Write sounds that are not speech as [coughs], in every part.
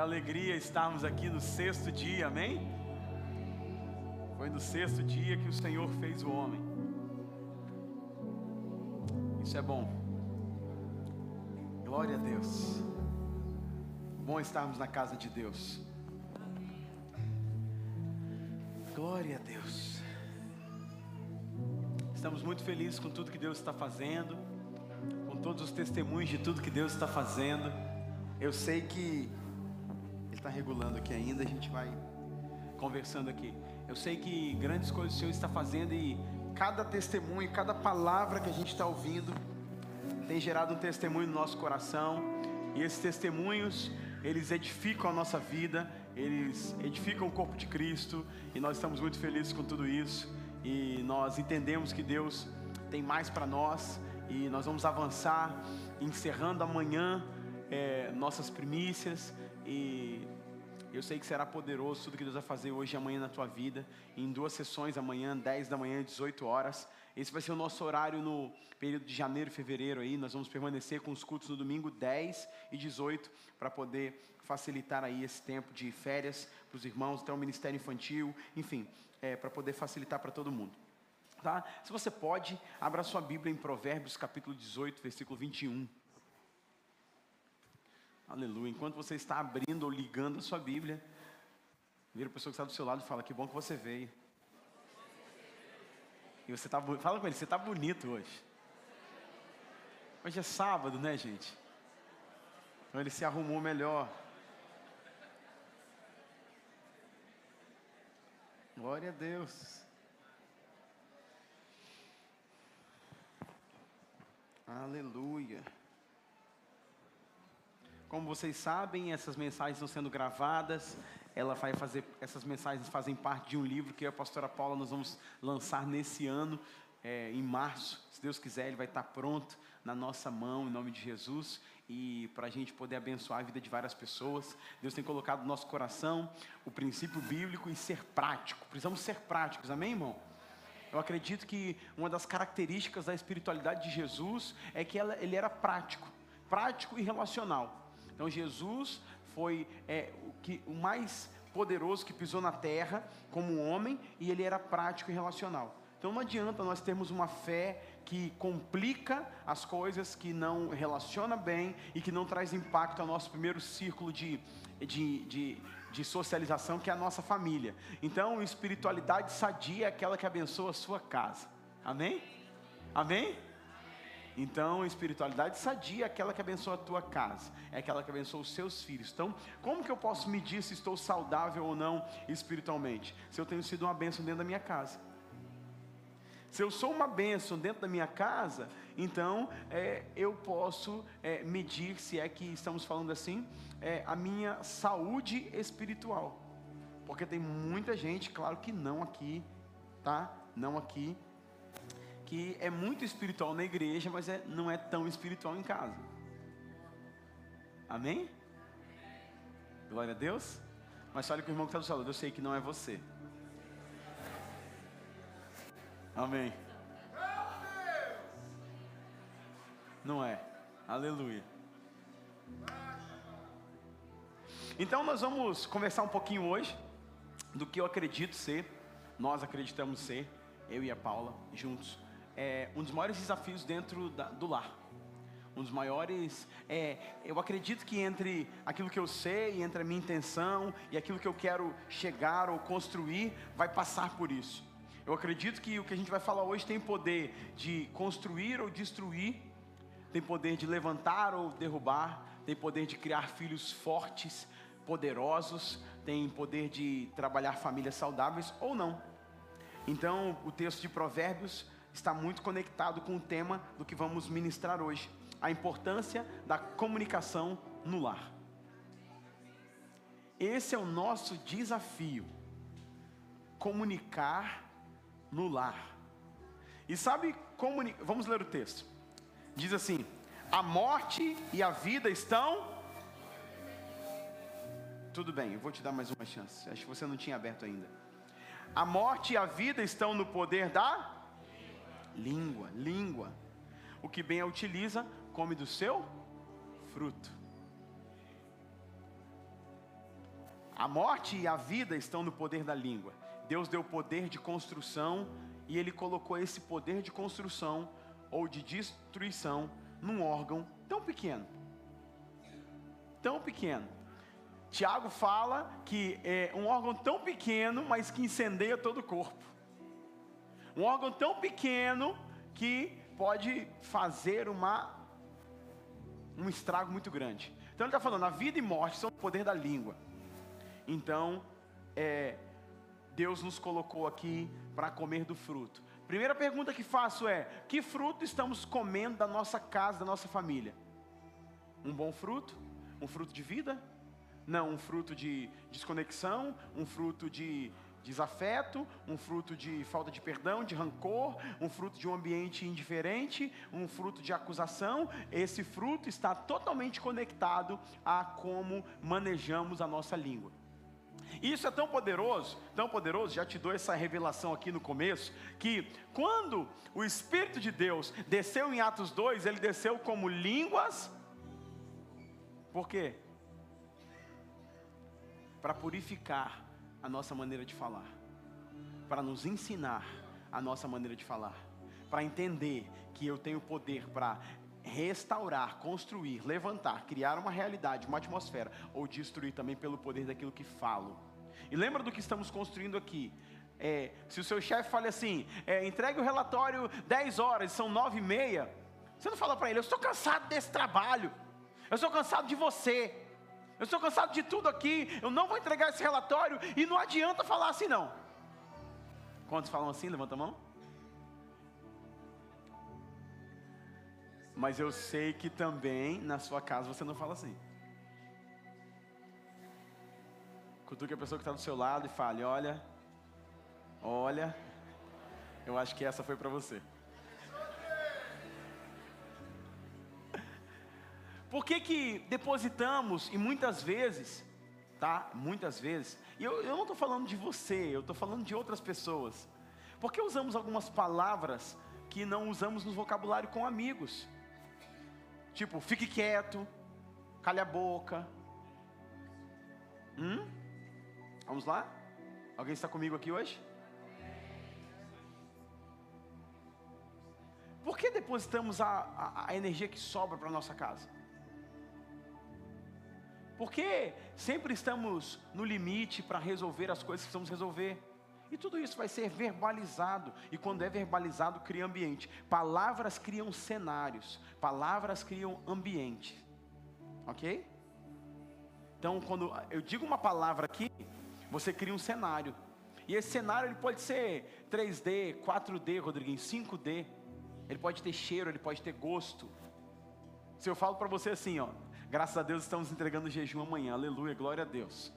Alegria estarmos aqui no sexto dia, amém? Foi no sexto dia que o Senhor fez o homem. Isso é bom. Glória a Deus. Bom estarmos na casa de Deus. Glória a Deus. Estamos muito felizes com tudo que Deus está fazendo, com todos os testemunhos de tudo que Deus está fazendo. Eu sei que está regulando aqui ainda, a gente vai conversando aqui. Eu sei que grandes coisas o Senhor está fazendo e cada testemunho, cada palavra que a gente está ouvindo tem gerado um testemunho no nosso coração. E esses testemunhos, eles edificam a nossa vida, eles edificam o corpo de Cristo, e nós estamos muito felizes com tudo isso. E nós entendemos que Deus tem mais para nós, e nós vamos avançar, encerrando amanhã é, nossas primícias, e eu sei que será poderoso tudo que Deus vai fazer hoje e amanhã na tua vida, em duas sessões, amanhã, 10 da manhã, 18 horas. Esse vai ser o nosso horário no período de janeiro e fevereiro aí. Nós vamos permanecer com os cultos no domingo 10 e 18 para poder facilitar aí esse tempo de férias para os irmãos, até o ministério infantil, enfim, é, para poder facilitar para todo mundo. Tá? Se você pode, abra sua Bíblia em Provérbios capítulo 18, versículo 21. Aleluia. Enquanto você está abrindo ou ligando a sua Bíblia, vira a pessoa que está do seu lado e fala: Que bom que você veio. E você tá, fala com ele: Você está bonito hoje. Hoje é sábado, né, gente? Então ele se arrumou melhor. Glória a Deus. Aleluia. Como vocês sabem, essas mensagens estão sendo gravadas. Ela vai fazer, essas mensagens fazem parte de um livro que eu e a pastora Paula nós vamos lançar nesse ano, é, em março. Se Deus quiser, ele vai estar pronto na nossa mão, em nome de Jesus, e para a gente poder abençoar a vida de várias pessoas. Deus tem colocado no nosso coração o princípio bíblico e ser prático. Precisamos ser práticos, amém, irmão? Eu acredito que uma das características da espiritualidade de Jesus é que ela, ele era prático, prático e relacional. Então Jesus foi é, o, que, o mais poderoso que pisou na terra como homem e ele era prático e relacional. Então não adianta nós termos uma fé que complica as coisas, que não relaciona bem e que não traz impacto ao nosso primeiro círculo de, de, de, de socialização, que é a nossa família. Então, espiritualidade sadia é aquela que abençoa a sua casa. Amém? Amém? Então, espiritualidade sadia é aquela que abençoa a tua casa, é aquela que abençoa os seus filhos. Então, como que eu posso medir se estou saudável ou não espiritualmente? Se eu tenho sido uma bênção dentro da minha casa. Se eu sou uma bênção dentro da minha casa, então é, eu posso é, medir, se é que estamos falando assim, é, a minha saúde espiritual. Porque tem muita gente, claro que não aqui, tá? Não aqui, que é muito espiritual na igreja, mas é, não é tão espiritual em casa. Amém? Glória a Deus. Mas olha que o irmão que está do seu lado, eu sei que não é você. Amém. Não é. Aleluia. Então nós vamos conversar um pouquinho hoje do que eu acredito ser, nós acreditamos ser, eu e a Paula juntos é, um dos maiores desafios dentro da, do lar. Um dos maiores, é, eu acredito que entre aquilo que eu sei, entre a minha intenção e aquilo que eu quero chegar ou construir, vai passar por isso. Eu acredito que o que a gente vai falar hoje tem poder de construir ou destruir, tem poder de levantar ou derrubar, tem poder de criar filhos fortes, poderosos, tem poder de trabalhar famílias saudáveis ou não. Então, o texto de Provérbios está muito conectado com o tema do que vamos ministrar hoje: a importância da comunicação no lar. esse é o nosso desafio: comunicar no lar. E sabe, comuni... vamos ler o texto. Diz assim: a morte e a vida estão. Tudo bem, eu vou te dar mais uma chance. Acho que você não tinha aberto ainda. A morte e a vida estão no poder da língua. Língua. O que bem a utiliza, come do seu fruto. A morte e a vida estão no poder da língua. Deus deu poder de construção e Ele colocou esse poder de construção ou de destruição num órgão tão pequeno. Tão pequeno. Tiago fala que é um órgão tão pequeno, mas que incendeia todo o corpo. Um órgão tão pequeno que pode fazer uma, um estrago muito grande. Então ele está falando, a vida e morte são o poder da língua. Então, é, Deus nos colocou aqui para comer do fruto. Primeira pergunta que faço é: que fruto estamos comendo da nossa casa, da nossa família? Um bom fruto? Um fruto de vida? Não, um fruto de desconexão, um fruto de desafeto, um fruto de falta de perdão, de rancor, um fruto de um ambiente indiferente, um fruto de acusação. Esse fruto está totalmente conectado a como manejamos a nossa língua. Isso é tão poderoso, tão poderoso, já te dou essa revelação aqui no começo, que quando o Espírito de Deus desceu em Atos 2, ele desceu como línguas. Por quê? Para purificar a nossa maneira de falar, para nos ensinar a nossa maneira de falar, para entender que eu tenho poder para restaurar, construir, levantar, criar uma realidade, uma atmosfera, ou destruir também pelo poder daquilo que falo. E lembra do que estamos construindo aqui. É, se o seu chefe fala assim, é, entregue o relatório 10 horas, são 9 e meia, você não fala para ele, eu estou cansado desse trabalho, eu estou cansado de você, eu estou cansado de tudo aqui, eu não vou entregar esse relatório, e não adianta falar assim não. Quantos falam assim? Levanta a mão. Mas eu sei que também na sua casa você não fala assim. Cutuque a pessoa que está do seu lado e fale: Olha, olha, eu acho que essa foi para você. Por que, que depositamos, e muitas vezes, tá? Muitas vezes, e eu, eu não estou falando de você, eu estou falando de outras pessoas. Por que usamos algumas palavras que não usamos no vocabulário com amigos? Tipo, fique quieto, calhe a boca. Hum? Vamos lá? Alguém está comigo aqui hoje? Por que depositamos a, a, a energia que sobra para nossa casa? Porque sempre estamos no limite para resolver as coisas que precisamos resolver. E tudo isso vai ser verbalizado. E quando é verbalizado, cria ambiente. Palavras criam cenários. Palavras criam ambiente. Ok? Então, quando eu digo uma palavra aqui, você cria um cenário. E esse cenário ele pode ser 3D, 4D, Rodriguinho, 5D. Ele pode ter cheiro, ele pode ter gosto. Se eu falo para você assim, ó, graças a Deus estamos entregando jejum amanhã, aleluia, glória a Deus.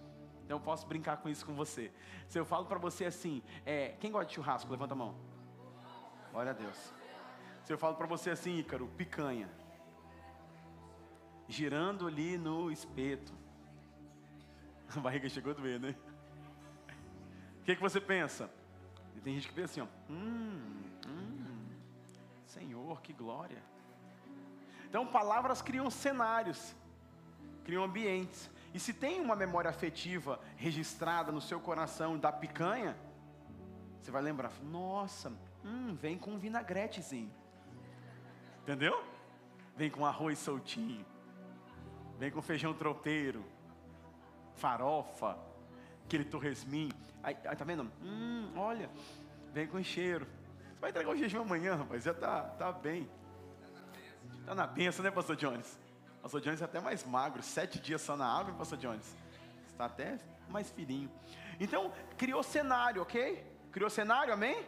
Então eu posso brincar com isso com você. Se eu falo para você assim, é, quem gosta de churrasco? Levanta a mão. Glória a Deus. Se eu falo para você assim, Ícaro, picanha. Girando ali no espeto. A barriga chegou a doer, né? O que, que você pensa? E tem gente que pensa assim, ó. Hum, hum, Senhor, que glória. Então palavras criam cenários, criam ambientes. E se tem uma memória afetiva registrada no seu coração da picanha, você vai lembrar, nossa, hum, vem com um vinagretezinho. Entendeu? Vem com arroz soltinho. Vem com feijão tropeiro. Farofa. Aquele torresminho. Aí, aí, tá vendo? Hum, olha. Vem com cheiro. Você vai entregar o jejum amanhã, rapaz. Já tá, tá bem. Tá na benção, né, pastor Jones? Pastor Jones é até mais magro, sete dias só na água, Pastor Jones. Está até mais fininho. Então, criou cenário, ok? Criou cenário, amém?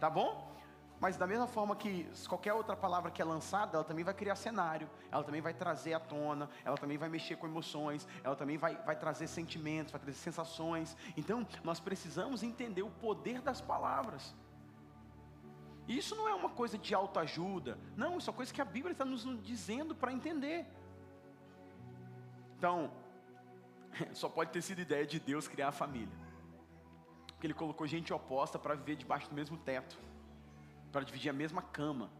Tá bom? Mas da mesma forma que qualquer outra palavra que é lançada, ela também vai criar cenário, ela também vai trazer à tona, ela também vai mexer com emoções, ela também vai, vai trazer sentimentos, vai trazer sensações. Então, nós precisamos entender o poder das palavras. E isso não é uma coisa de autoajuda, não, isso é uma coisa que a Bíblia está nos dizendo para entender. Então, [laughs] só pode ter sido ideia de Deus criar a família, porque Ele colocou gente oposta para viver debaixo do mesmo teto para dividir a mesma cama,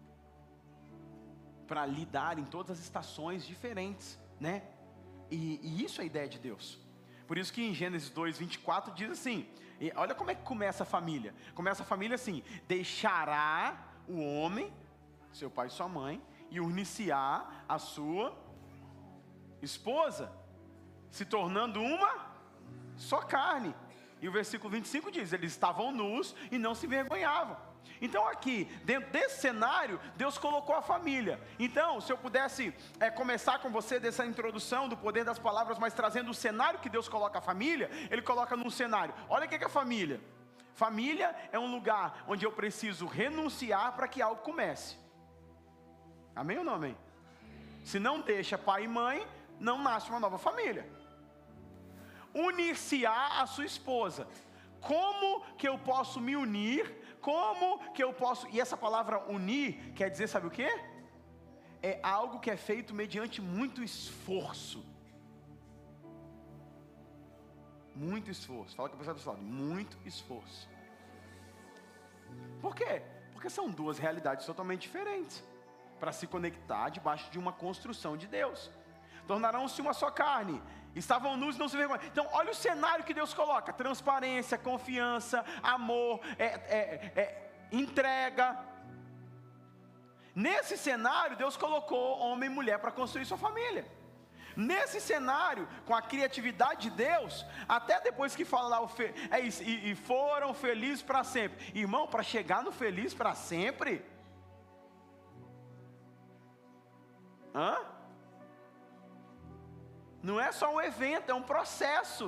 para lidar em todas as estações diferentes, né? E, e, isso é ideia de Deus. Por isso que em Gênesis 2, 24 diz assim: olha como é que começa a família. Começa a família assim: deixará o homem, seu pai e sua mãe, e uniciar a sua esposa, se tornando uma só carne. E o versículo 25 diz: eles estavam nus e não se envergonhavam. Então, aqui, dentro desse cenário, Deus colocou a família. Então, se eu pudesse é, começar com você dessa introdução do poder das palavras, mas trazendo o cenário que Deus coloca a família, Ele coloca num cenário. Olha o que é a família. Família é um lugar onde eu preciso renunciar para que algo comece. Amém ou não amém? Se não deixa pai e mãe, não nasce uma nova família. Unir-se-á a sua esposa. Como que eu posso me unir como que eu posso. E essa palavra unir quer dizer, sabe o que? É algo que é feito mediante muito esforço. Muito esforço. Fala com a pessoa. Muito esforço. Por quê? Porque são duas realidades totalmente diferentes. Para se conectar debaixo de uma construção de Deus. Tornarão-se uma só carne estavam nus e não se vergonham. Então, olha o cenário que Deus coloca: transparência, confiança, amor, é, é, é, entrega. Nesse cenário, Deus colocou homem e mulher para construir sua família. Nesse cenário, com a criatividade de Deus, até depois que fala lá, fe, é isso, e, e foram felizes para sempre. Irmão, para chegar no feliz para sempre. Hã? Não é só um evento, é um processo.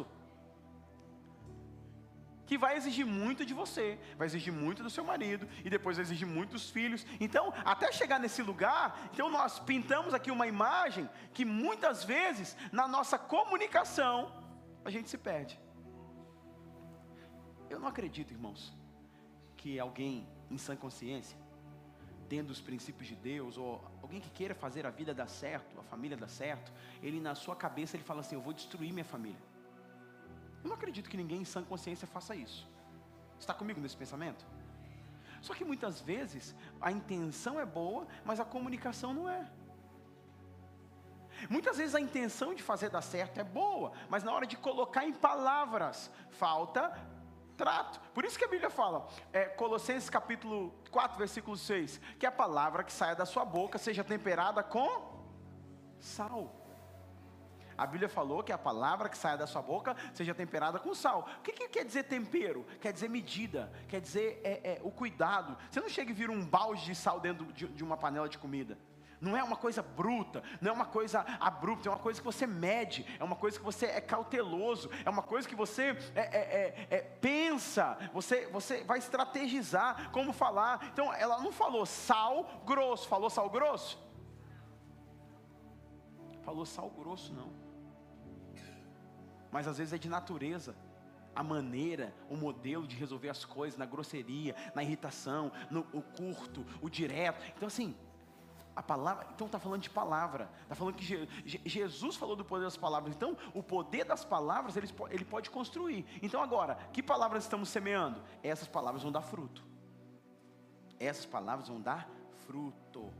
Que vai exigir muito de você, vai exigir muito do seu marido, e depois vai exigir muito dos filhos. Então, até chegar nesse lugar, então nós pintamos aqui uma imagem que muitas vezes, na nossa comunicação, a gente se perde. Eu não acredito, irmãos, que alguém em sã consciência tendo os princípios de Deus, ou alguém que queira fazer a vida dar certo, a família dar certo, ele na sua cabeça ele fala assim: Eu vou destruir minha família. Eu não acredito que ninguém em sã consciência faça isso. Está comigo nesse pensamento? Só que muitas vezes a intenção é boa, mas a comunicação não é. Muitas vezes a intenção de fazer dar certo é boa, mas na hora de colocar em palavras, falta trato. Por isso que a Bíblia fala, é, Colossenses capítulo 4, versículo 6, que a palavra que saia da sua boca seja temperada com sal. A Bíblia falou que a palavra que saia da sua boca seja temperada com sal. O que, que quer dizer tempero? Quer dizer medida, quer dizer é, é, o cuidado. Você não chega e vira um balde de sal dentro de, de uma panela de comida. Não é uma coisa bruta, não é uma coisa abrupta, é uma coisa que você mede, é uma coisa que você é cauteloso, é uma coisa que você é, é, é, é, pensa, você, você vai estrategizar como falar. Então, ela não falou sal grosso, falou sal grosso? Falou sal grosso, não. Mas às vezes é de natureza a maneira, o modelo de resolver as coisas, na grosseria, na irritação, no curto, o direto. Então, assim, a palavra, então está falando de palavra, está falando que Je, Je, Jesus falou do poder das palavras, então o poder das palavras ele, ele pode construir. Então agora, que palavras estamos semeando? Essas palavras vão dar fruto. Essas palavras vão dar fruto.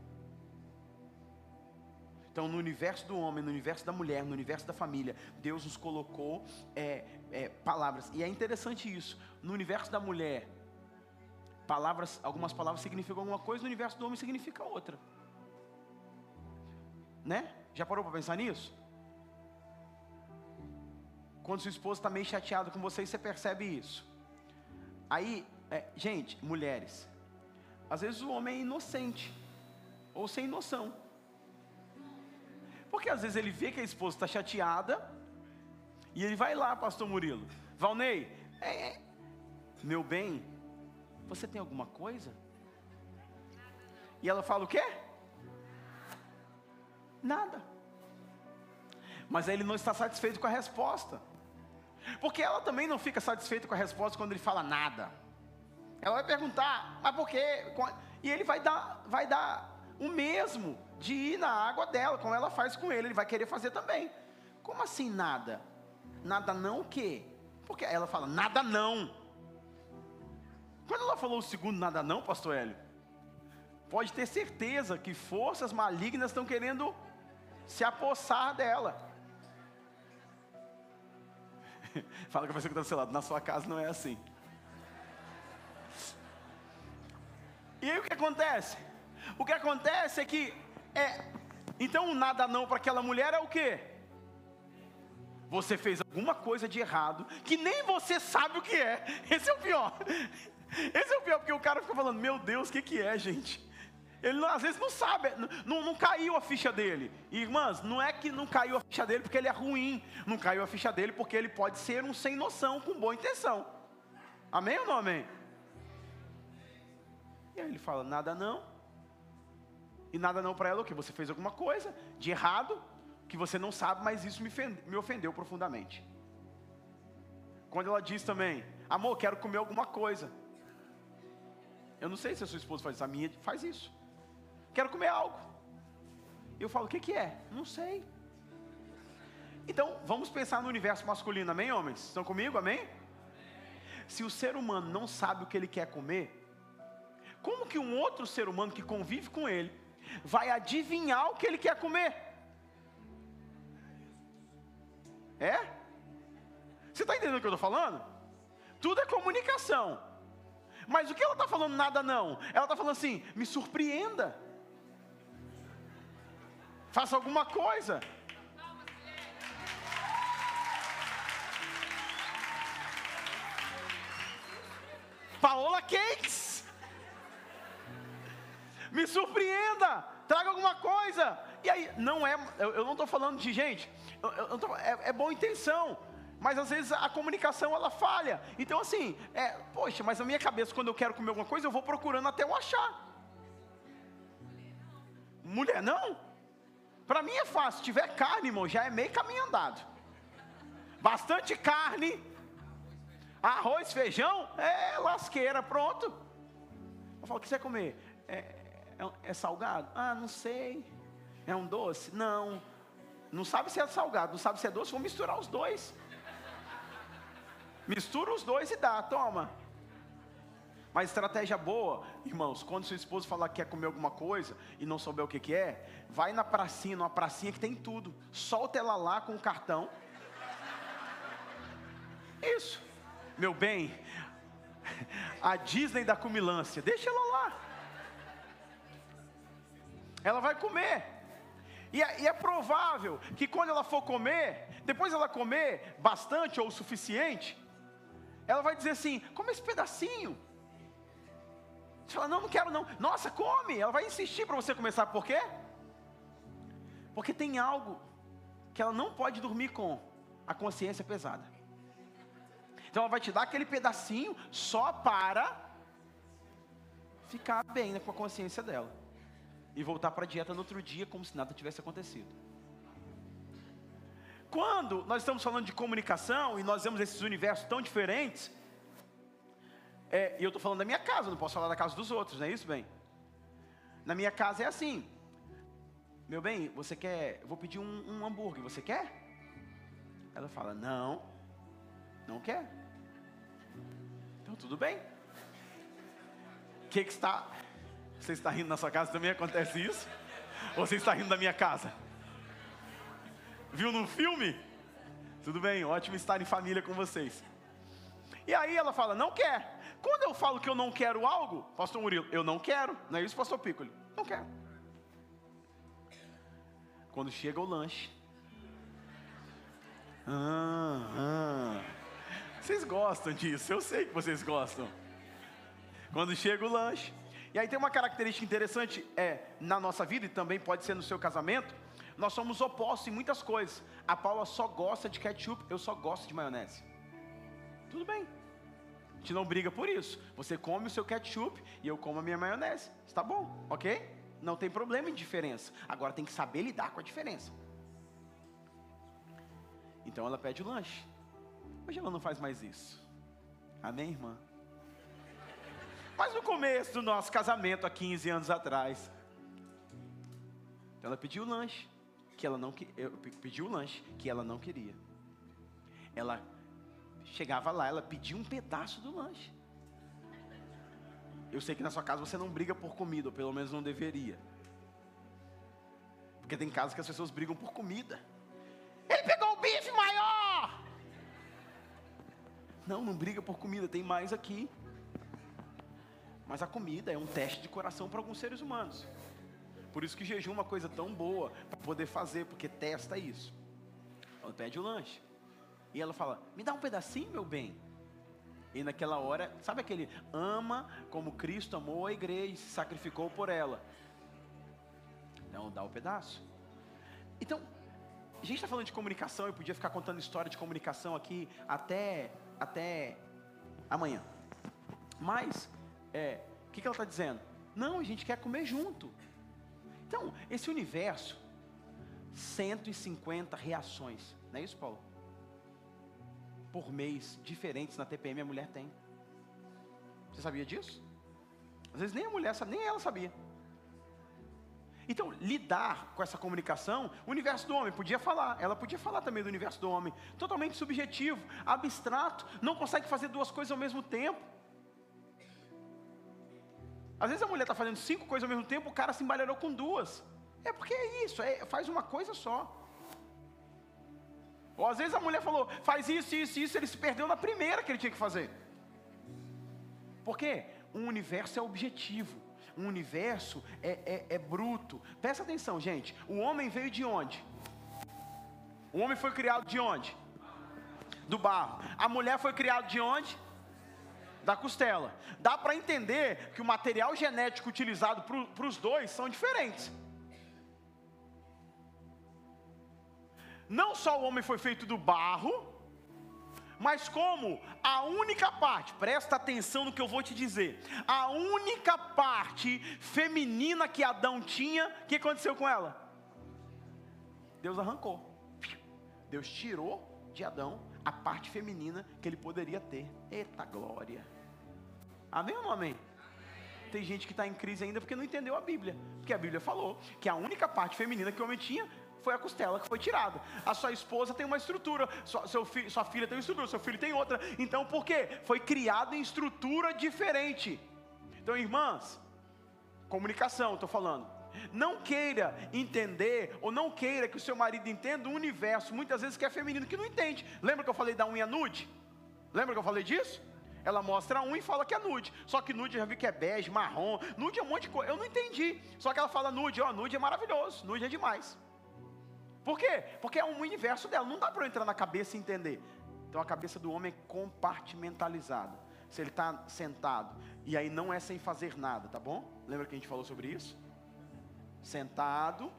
Então, no universo do homem, no universo da mulher, no universo da família, Deus nos colocou é, é, palavras. E é interessante isso. No universo da mulher, palavras, algumas palavras significam alguma coisa, no universo do homem significa outra. Né? Já parou para pensar nisso? Quando seu esposo está meio chateado com você, você percebe isso. Aí, é, gente, mulheres, às vezes o homem é inocente ou sem noção. Porque às vezes ele vê que a esposa está chateada e ele vai lá, pastor Murilo. Valnei, é, é, meu bem, você tem alguma coisa? E ela fala o quê? Nada. Mas ele não está satisfeito com a resposta. Porque ela também não fica satisfeita com a resposta quando ele fala nada. Ela vai perguntar, mas por quê? E ele vai dar, vai dar o mesmo de ir na água dela, como ela faz com ele, ele vai querer fazer também. Como assim nada? Nada não o quê? Porque ela fala, nada não. Quando ela falou o segundo nada não, pastor Hélio, pode ter certeza que forças malignas estão querendo se apossar dela. [laughs] Fala com a pessoa que está do seu lado, na sua casa não é assim. E aí o que acontece? O que acontece é que é então o nada não para aquela mulher é o quê? Você fez alguma coisa de errado que nem você sabe o que é. Esse é o pior. [laughs] Esse é o pior porque o cara fica falando: "Meu Deus, o que que é, gente?" Ele às vezes não sabe, não, não, caiu a ficha dele. Irmãs, não é que não caiu a ficha dele porque ele é ruim. Não caiu a ficha dele porque ele pode ser um sem noção, com boa intenção. Amém ou não amém? E aí ele fala: nada não. E nada não para ela o que? Você fez alguma coisa de errado que você não sabe, mas isso me, me ofendeu profundamente. Quando ela diz também: amor, quero comer alguma coisa. Eu não sei se a sua esposa faz isso, a minha faz isso. Quero comer algo. Eu falo: o que, que é? Não sei. Então, vamos pensar no universo masculino, amém, homens? Estão comigo, amém? Se o ser humano não sabe o que ele quer comer, como que um outro ser humano que convive com ele vai adivinhar o que ele quer comer? É? Você está entendendo o que eu estou falando? Tudo é comunicação. Mas o que ela está falando? Nada não. Ela está falando assim: me surpreenda. Faça alguma coisa. Paola Cakes me surpreenda, traga alguma coisa. E aí, não é, eu, eu não estou falando de gente, eu, eu tô, é, é boa intenção, mas às vezes a comunicação ela falha. Então assim, é, poxa, mas na minha cabeça quando eu quero comer alguma coisa, eu vou procurando até eu achar. Mulher não? Para mim é fácil, se tiver carne, irmão, já é meio caminho andado. Bastante carne, arroz, feijão, é lasqueira, pronto. Eu falo, o que você comer? É, é, é salgado? Ah, não sei. É um doce? Não. Não sabe se é salgado, não sabe se é doce, vou misturar os dois. Mistura os dois e dá, toma. Mas estratégia boa, irmãos, quando seu esposo falar que quer comer alguma coisa e não souber o que, que é, vai na pracinha, numa pracinha que tem tudo. Solta ela lá com o cartão. Isso. Meu bem, a Disney da cumilância, deixa ela lá ela vai comer. E é, e é, provável que quando ela for comer, depois ela comer bastante ou o suficiente, ela vai dizer assim: come esse pedacinho. Você fala, não, não quero não. Nossa, come. Ela vai insistir para você começar, por quê? Porque tem algo que ela não pode dormir com a consciência pesada. Então ela vai te dar aquele pedacinho só para ficar bem com a consciência dela e voltar para a dieta no outro dia como se nada tivesse acontecido. Quando nós estamos falando de comunicação e nós vemos esses universos tão diferentes, é, e eu estou falando da minha casa, não posso falar da casa dos outros, não é isso, bem? Na minha casa é assim, meu bem, você quer, eu vou pedir um, um hambúrguer, você quer? Ela fala, não, não quer. Então tudo bem. O que, que está você está rindo na sua casa também acontece isso? Ou você está rindo da minha casa? Viu num filme? Tudo bem, ótimo estar em família com vocês. E aí ela fala, não quer. Quando eu falo que eu não quero algo, pastor Murilo, eu não quero. Não é isso, pastor Piccoli? Não quero. Quando chega o lanche. Ah, ah. Vocês gostam disso, eu sei que vocês gostam. Quando chega o lanche, e aí tem uma característica interessante é na nossa vida e também pode ser no seu casamento. Nós somos opostos em muitas coisas. A Paula só gosta de ketchup, eu só gosto de maionese. Tudo bem. A gente não briga por isso. Você come o seu ketchup e eu como a minha maionese. Está bom, ok? Não tem problema em diferença. Agora tem que saber lidar com a diferença. Então ela pede o lanche. Hoje ela não faz mais isso. Amém, irmã? Mas no começo do nosso casamento, há 15 anos atrás, ela pediu o lanche que ela não eu pediu o lanche que ela não queria. Ela chegava lá, ela pedia um pedaço do lanche. Eu sei que na sua casa você não briga por comida, ou pelo menos não deveria. Porque tem casos que as pessoas brigam por comida. Ele pegou o bife maior! Não, não briga por comida, tem mais aqui. Mas a comida é um teste de coração para alguns seres humanos. Por isso que jejum é uma coisa tão boa para poder fazer, porque testa isso. Ela pede o lanche. E ela fala: Me dá um pedacinho, meu bem. E naquela hora, sabe aquele ama como Cristo amou a igreja e se sacrificou por ela? Não, dá o um pedaço. Então, a gente está falando de comunicação, eu podia ficar contando história de comunicação aqui até, até amanhã. Mas, é, o que, que ela está dizendo? Não, a gente quer comer junto. Então, esse universo, 150 reações, não é isso, Paulo? Por mês diferentes na TPM a mulher tem. Você sabia disso? Às vezes nem a mulher sabe, nem ela sabia. Então, lidar com essa comunicação, o universo do homem podia falar, ela podia falar também do universo do homem, totalmente subjetivo, abstrato, não consegue fazer duas coisas ao mesmo tempo. Às vezes a mulher está fazendo cinco coisas ao mesmo tempo, o cara se embalhou com duas. É porque é isso, é, faz uma coisa só. Ou às vezes a mulher falou, faz isso, isso, isso, ele se perdeu na primeira que ele tinha que fazer. Por quê? Um universo é objetivo, um universo é, é, é bruto. Presta atenção, gente. O homem veio de onde? O homem foi criado de onde? Do barro. A mulher foi criada de onde? Da costela. Dá para entender que o material genético utilizado para os dois são diferentes. Não só o homem foi feito do barro, mas como a única parte, presta atenção no que eu vou te dizer, a única parte feminina que Adão tinha, o que aconteceu com ela? Deus arrancou. Deus tirou de Adão a parte feminina que ele poderia ter. Eita glória. Amém ou não amém? Tem gente que está em crise ainda porque não entendeu a Bíblia. Porque a Bíblia falou que a única parte feminina que o homem tinha foi a costela que foi tirada. A sua esposa tem uma estrutura, sua, seu fi, sua filha tem uma estrutura, seu filho tem outra. Então por quê? Foi criado em estrutura diferente. Então, irmãs, comunicação, estou falando. Não queira entender, ou não queira que o seu marido entenda um universo, muitas vezes que é feminino, que não entende. Lembra que eu falei da unha nude? Lembra que eu falei disso? Ela mostra a unha e fala que é nude. Só que nude eu já vi que é bege, marrom. Nude é um monte de coisa. Eu não entendi. Só que ela fala nude, ó, nude é maravilhoso. Nude é demais. Por quê? Porque é um universo dela, não dá para eu entrar na cabeça e entender. Então a cabeça do homem é compartimentalizada. Se ele está sentado, e aí não é sem fazer nada, tá bom? Lembra que a gente falou sobre isso? Sentado,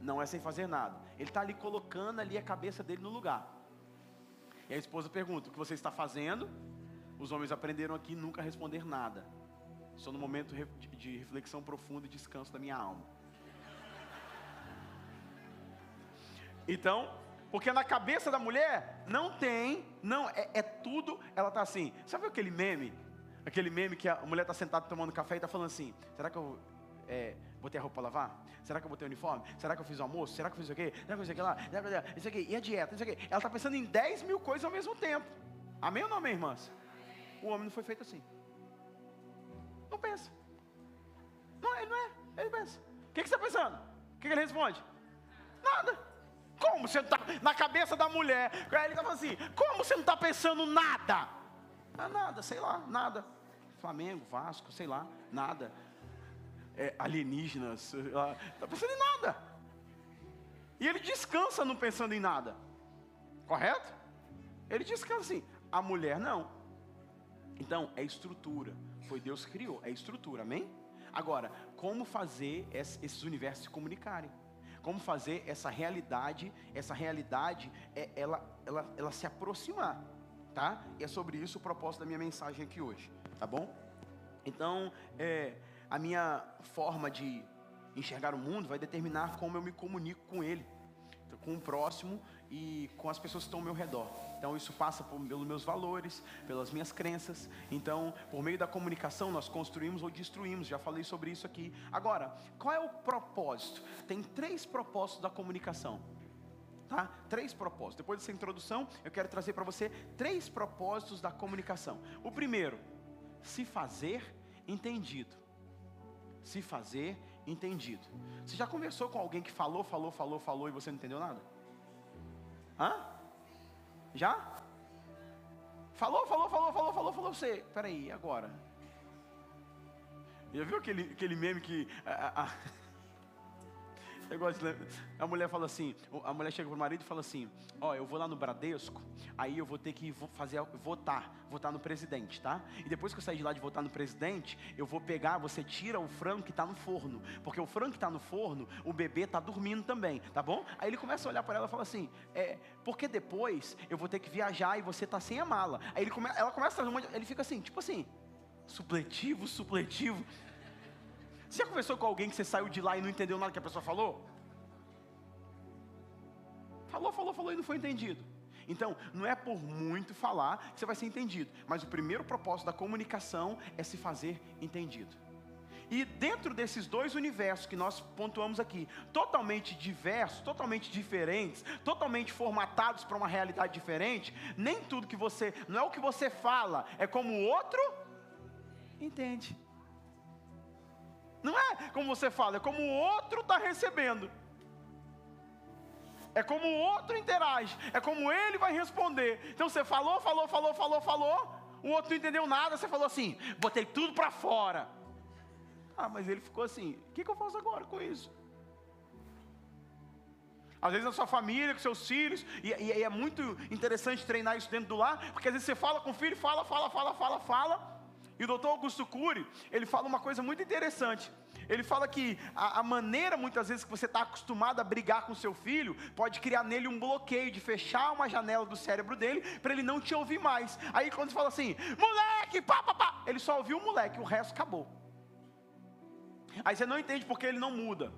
não é sem fazer nada. Ele está ali colocando ali a cabeça dele no lugar. E a esposa pergunta: o que você está fazendo? Os homens aprenderam aqui nunca responder nada. Só no momento de reflexão profunda e descanso da minha alma. Então, porque na cabeça da mulher não tem, não, é, é tudo, ela está assim. Sabe aquele meme? Aquele meme que a mulher está sentada tomando café e está falando assim: será que eu é, botei a roupa para lavar? Será que eu botei o uniforme? Será que eu fiz o almoço? Será que eu fiz o quê? Será que eu fiz aquilo lá? Isso aqui, e a dieta? Isso aqui. Ela está pensando em 10 mil coisas ao mesmo tempo. Amém ou não, amém, irmãs? O homem não foi feito assim. Não pensa. Não, ele não é. Ele pensa. O que, que você está pensando? O que, que ele responde? Nada. Como você não está na cabeça da mulher? Aí ele estava assim: Como você não está pensando nada? Ah, nada, sei lá, nada. Flamengo, Vasco, sei lá, nada. É, alienígenas, está pensando em nada. E ele descansa não pensando em nada. Correto? Ele descansa assim. A mulher não. Então, é estrutura. Foi Deus que criou, é estrutura, amém? Agora, como fazer esses universos se comunicarem? Como fazer essa realidade, essa realidade, é, ela, ela, ela se aproximar. tá? E é sobre isso o propósito da minha mensagem aqui hoje, tá bom? Então, é, a minha forma de enxergar o mundo vai determinar como eu me comunico com ele, com o próximo e com as pessoas que estão ao meu redor. Então isso passa pelos meus valores, pelas minhas crenças. Então, por meio da comunicação, nós construímos ou destruímos. Já falei sobre isso aqui. Agora, qual é o propósito? Tem três propósitos da comunicação. Tá? Três propósitos. Depois dessa introdução, eu quero trazer para você três propósitos da comunicação. O primeiro, se fazer entendido. Se fazer entendido. Você já conversou com alguém que falou, falou, falou, falou e você não entendeu nada? Hã? Já? Falou, falou, falou, falou, falou, falou você. Peraí, agora? Já viu aquele, aquele meme que. A, a, eu gosto de, a mulher fala assim, a mulher chega pro marido e fala assim, ó, oh, eu vou lá no Bradesco, aí eu vou ter que fazer votar, votar no presidente, tá? E depois que eu sair de lá de votar no presidente, eu vou pegar, você tira o frango que está no forno, porque o frango que está no forno, o bebê está dormindo também, tá bom? Aí ele começa a olhar para ela e fala assim, é, porque depois eu vou ter que viajar e você tá sem a mala. Aí ele come, ela começa ele fica assim, tipo assim, supletivo, supletivo. Você já conversou com alguém que você saiu de lá e não entendeu nada que a pessoa falou? Falou, falou, falou e não foi entendido. Então, não é por muito falar que você vai ser entendido, mas o primeiro propósito da comunicação é se fazer entendido. E dentro desses dois universos que nós pontuamos aqui, totalmente diversos, totalmente diferentes, totalmente formatados para uma realidade diferente, nem tudo que você, não é o que você fala, é como o outro entende. Não é como você fala, é como o outro está recebendo. É como o outro interage, é como ele vai responder. Então você falou, falou, falou, falou, falou, o outro não entendeu nada, você falou assim, botei tudo para fora. Ah, mas ele ficou assim, o que, que eu faço agora com isso? Às vezes na sua família, com seus filhos, e, e, é muito interessante treinar isso dentro do lar, porque às vezes você fala com o filho, fala, fala, fala, fala, fala, e o doutor Augusto Cury, ele fala uma coisa muito interessante. Ele fala que a, a maneira, muitas vezes, que você está acostumado a brigar com seu filho, pode criar nele um bloqueio de fechar uma janela do cérebro dele, para ele não te ouvir mais. Aí quando você fala assim, moleque, pá, pá, pá, ele só ouviu o moleque, o resto acabou. Aí você não entende porque ele não muda.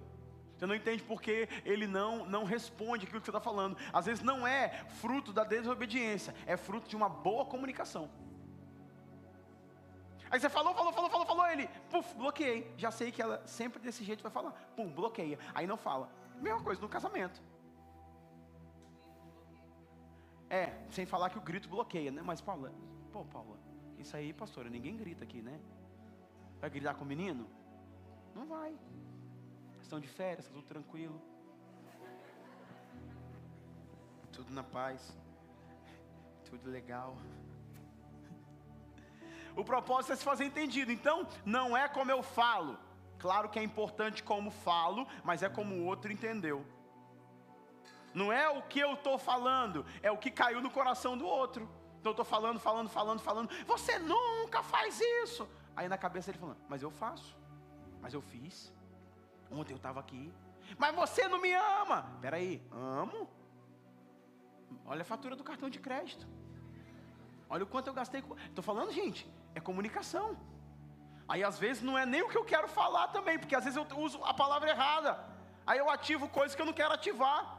Você não entende porque ele não, não responde aquilo que você está falando. Às vezes não é fruto da desobediência, é fruto de uma boa comunicação. Aí você falou, falou, falou, falou, falou, ele, puf, bloqueei. Já sei que ela sempre desse jeito vai falar. Pum, bloqueia. Aí não fala. Mesma coisa no casamento. É, sem falar que o grito bloqueia, né? Mas Paula, pô, Paula, isso aí, pastora, ninguém grita aqui, né? Vai gritar com o menino? Não vai. Estão de férias, tá tudo tranquilo. Tudo na paz. Tudo legal. O propósito é se fazer entendido. Então, não é como eu falo. Claro que é importante como falo, mas é como o outro entendeu. Não é o que eu estou falando, é o que caiu no coração do outro. Então eu estou falando, falando, falando, falando. Você nunca faz isso. Aí na cabeça ele falando, mas eu faço. Mas eu fiz. Ontem eu estava aqui. Mas você não me ama. Peraí, amo? Olha a fatura do cartão de crédito. Olha o quanto eu gastei. Estou falando, gente, é comunicação. Aí às vezes não é nem o que eu quero falar também, porque às vezes eu uso a palavra errada. Aí eu ativo coisas que eu não quero ativar.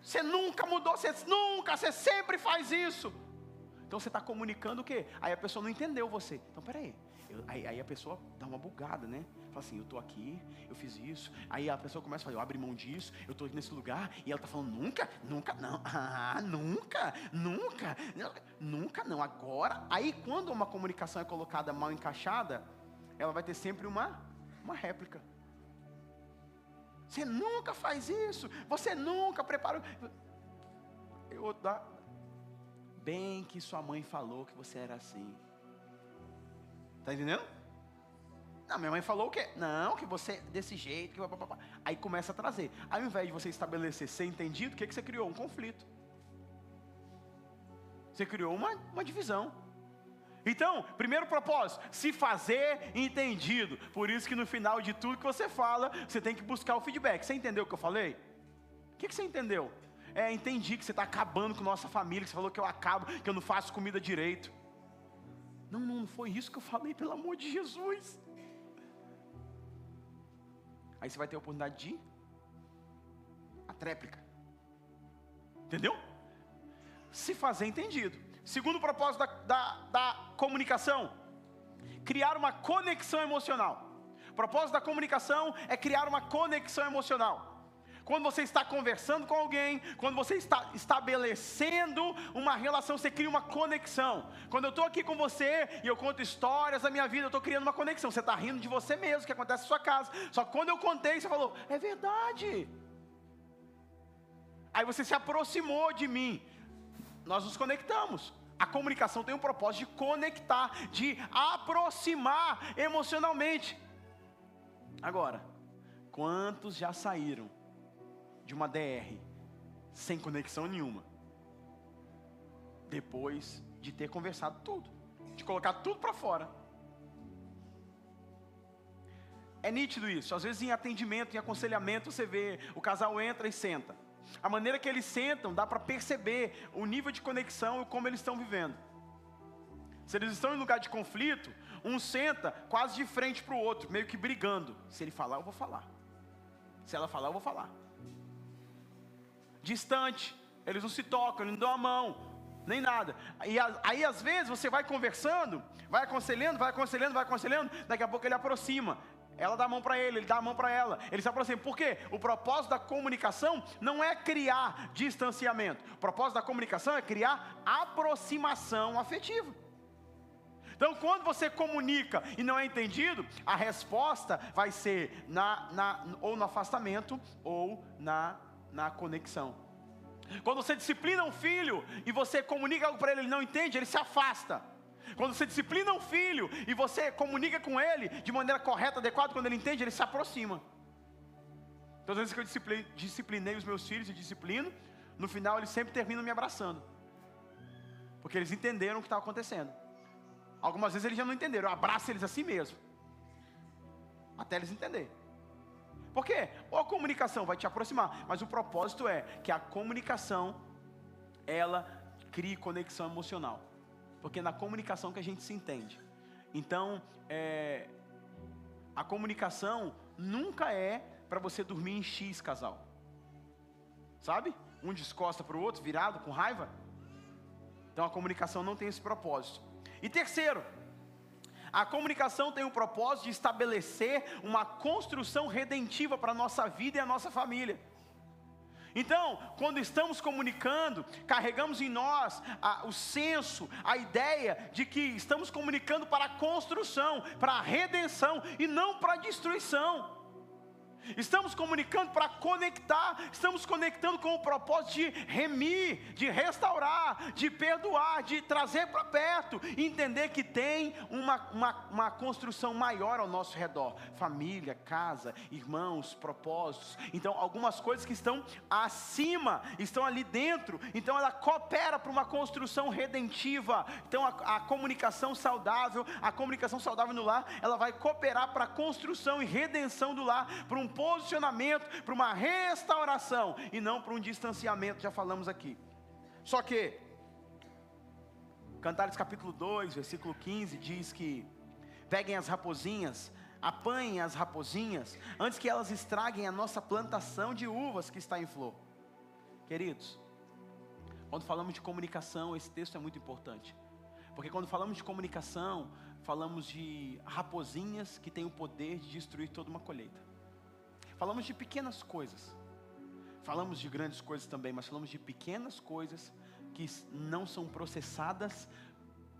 Você nunca mudou, você nunca, você sempre faz isso. Então você está comunicando o quê? Aí a pessoa não entendeu você. Então peraí, eu, aí, aí, a pessoa dá uma bugada, né? Fala assim, eu estou aqui, eu fiz isso. Aí a pessoa começa a falar, eu abri mão disso, eu estou nesse lugar. E ela está falando, nunca, nunca não. [laughs] Ah, nunca, nunca, nunca não. Agora, aí quando uma comunicação é colocada mal encaixada, ela vai ter sempre uma, uma réplica. Você nunca faz isso, você nunca prepara. Eu, bem que sua mãe falou que você era assim. Está entendendo? Não, minha mãe falou o quê? Não, que você é desse jeito, que aí começa a trazer. Aí, ao invés de você estabelecer ser entendido, o que, que você criou? Um conflito. Você criou uma, uma divisão. Então, primeiro propósito, se fazer entendido. Por isso que no final de tudo que você fala, você tem que buscar o feedback. Você entendeu o que eu falei? O que, que você entendeu? é, entendi que você está acabando com nossa família, que você falou que eu acabo, que eu não faço comida direito. Não, não foi isso que eu falei, pelo amor de Jesus. Aí você vai ter a oportunidade de a tréplica. Entendeu? Se fazer entendido. Segundo propósito da, da, da comunicação, criar uma conexão emocional. O propósito da comunicação é criar uma conexão emocional quando você está conversando com alguém, quando você está estabelecendo uma relação, você cria uma conexão. Quando eu estou aqui com você e eu conto histórias da minha vida, eu estou criando uma conexão. Você está rindo de você mesmo, que acontece na sua casa. Só que quando eu contei, você falou, é verdade. Aí você se aproximou de mim. Nós nos conectamos. A comunicação tem um propósito de conectar, de aproximar emocionalmente. Agora, quantos já saíram de uma DR sem conexão nenhuma. Depois de ter conversado tudo, de colocar tudo para fora. É nítido isso. Às vezes em atendimento, em aconselhamento, você vê o casal entra e senta. A maneira que eles sentam dá para perceber o nível de conexão e como eles estão vivendo. Se eles estão em lugar de conflito, um senta quase de frente para o outro, meio que brigando. Se ele falar, eu vou falar. Se ela falar, eu vou falar distante, eles não se tocam, não dão a mão, nem nada. E aí às vezes você vai conversando, vai aconselhando, vai aconselhando, vai aconselhando, daqui a pouco ele aproxima. Ela dá a mão para ele, ele dá a mão para ela. Ele se aproxima. Por quê? O propósito da comunicação não é criar distanciamento. O propósito da comunicação é criar aproximação afetiva. Então, quando você comunica e não é entendido, a resposta vai ser na, na, ou no afastamento ou na na conexão. Quando você disciplina um filho e você comunica algo para ele, ele não entende, ele se afasta. Quando você disciplina um filho e você comunica com ele de maneira correta, adequada, quando ele entende, ele se aproxima. Todas as vezes que eu disciplinei, disciplinei os meus filhos e disciplino, no final eles sempre terminam me abraçando. Porque eles entenderam o que estava acontecendo. Algumas vezes eles já não entenderam, eu abraço eles assim mesmo. Até eles entenderem. Por quê? Ou a comunicação vai te aproximar, mas o propósito é que a comunicação ela crie conexão emocional, porque é na comunicação que a gente se entende. Então, é, a comunicação nunca é para você dormir em X casal, sabe? Um descosta para o outro, virado, com raiva. Então a comunicação não tem esse propósito. E terceiro, a comunicação tem o propósito de estabelecer uma construção redentiva para a nossa vida e a nossa família. Então, quando estamos comunicando, carregamos em nós a, o senso, a ideia de que estamos comunicando para a construção, para a redenção e não para a destruição. Estamos comunicando para conectar, estamos conectando com o propósito de remir, de restaurar, de perdoar, de trazer para perto, entender que tem uma, uma, uma construção maior ao nosso redor: família, casa, irmãos, propósitos. Então, algumas coisas que estão acima, estão ali dentro, então ela coopera para uma construção redentiva. Então, a, a comunicação saudável, a comunicação saudável no lar, ela vai cooperar para a construção e redenção do lar, para um posicionamento para uma restauração e não para um distanciamento, já falamos aqui. Só que, Cantares capítulo 2, versículo 15 diz que peguem as raposinhas, apanhem as raposinhas, antes que elas estraguem a nossa plantação de uvas que está em flor. Queridos, quando falamos de comunicação, esse texto é muito importante. Porque quando falamos de comunicação, falamos de raposinhas que têm o poder de destruir toda uma colheita. Falamos de pequenas coisas. Falamos de grandes coisas também, mas falamos de pequenas coisas que não são processadas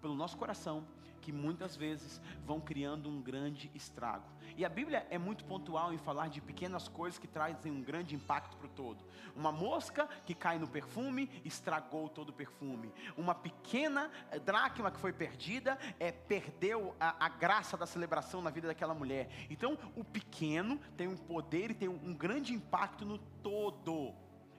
pelo nosso coração que muitas vezes vão criando um grande estrago. E a Bíblia é muito pontual em falar de pequenas coisas que trazem um grande impacto para o todo. Uma mosca que cai no perfume estragou todo o perfume. Uma pequena eh, dracma que foi perdida é, perdeu a, a graça da celebração na vida daquela mulher. Então, o pequeno tem um poder e tem um, um grande impacto no todo.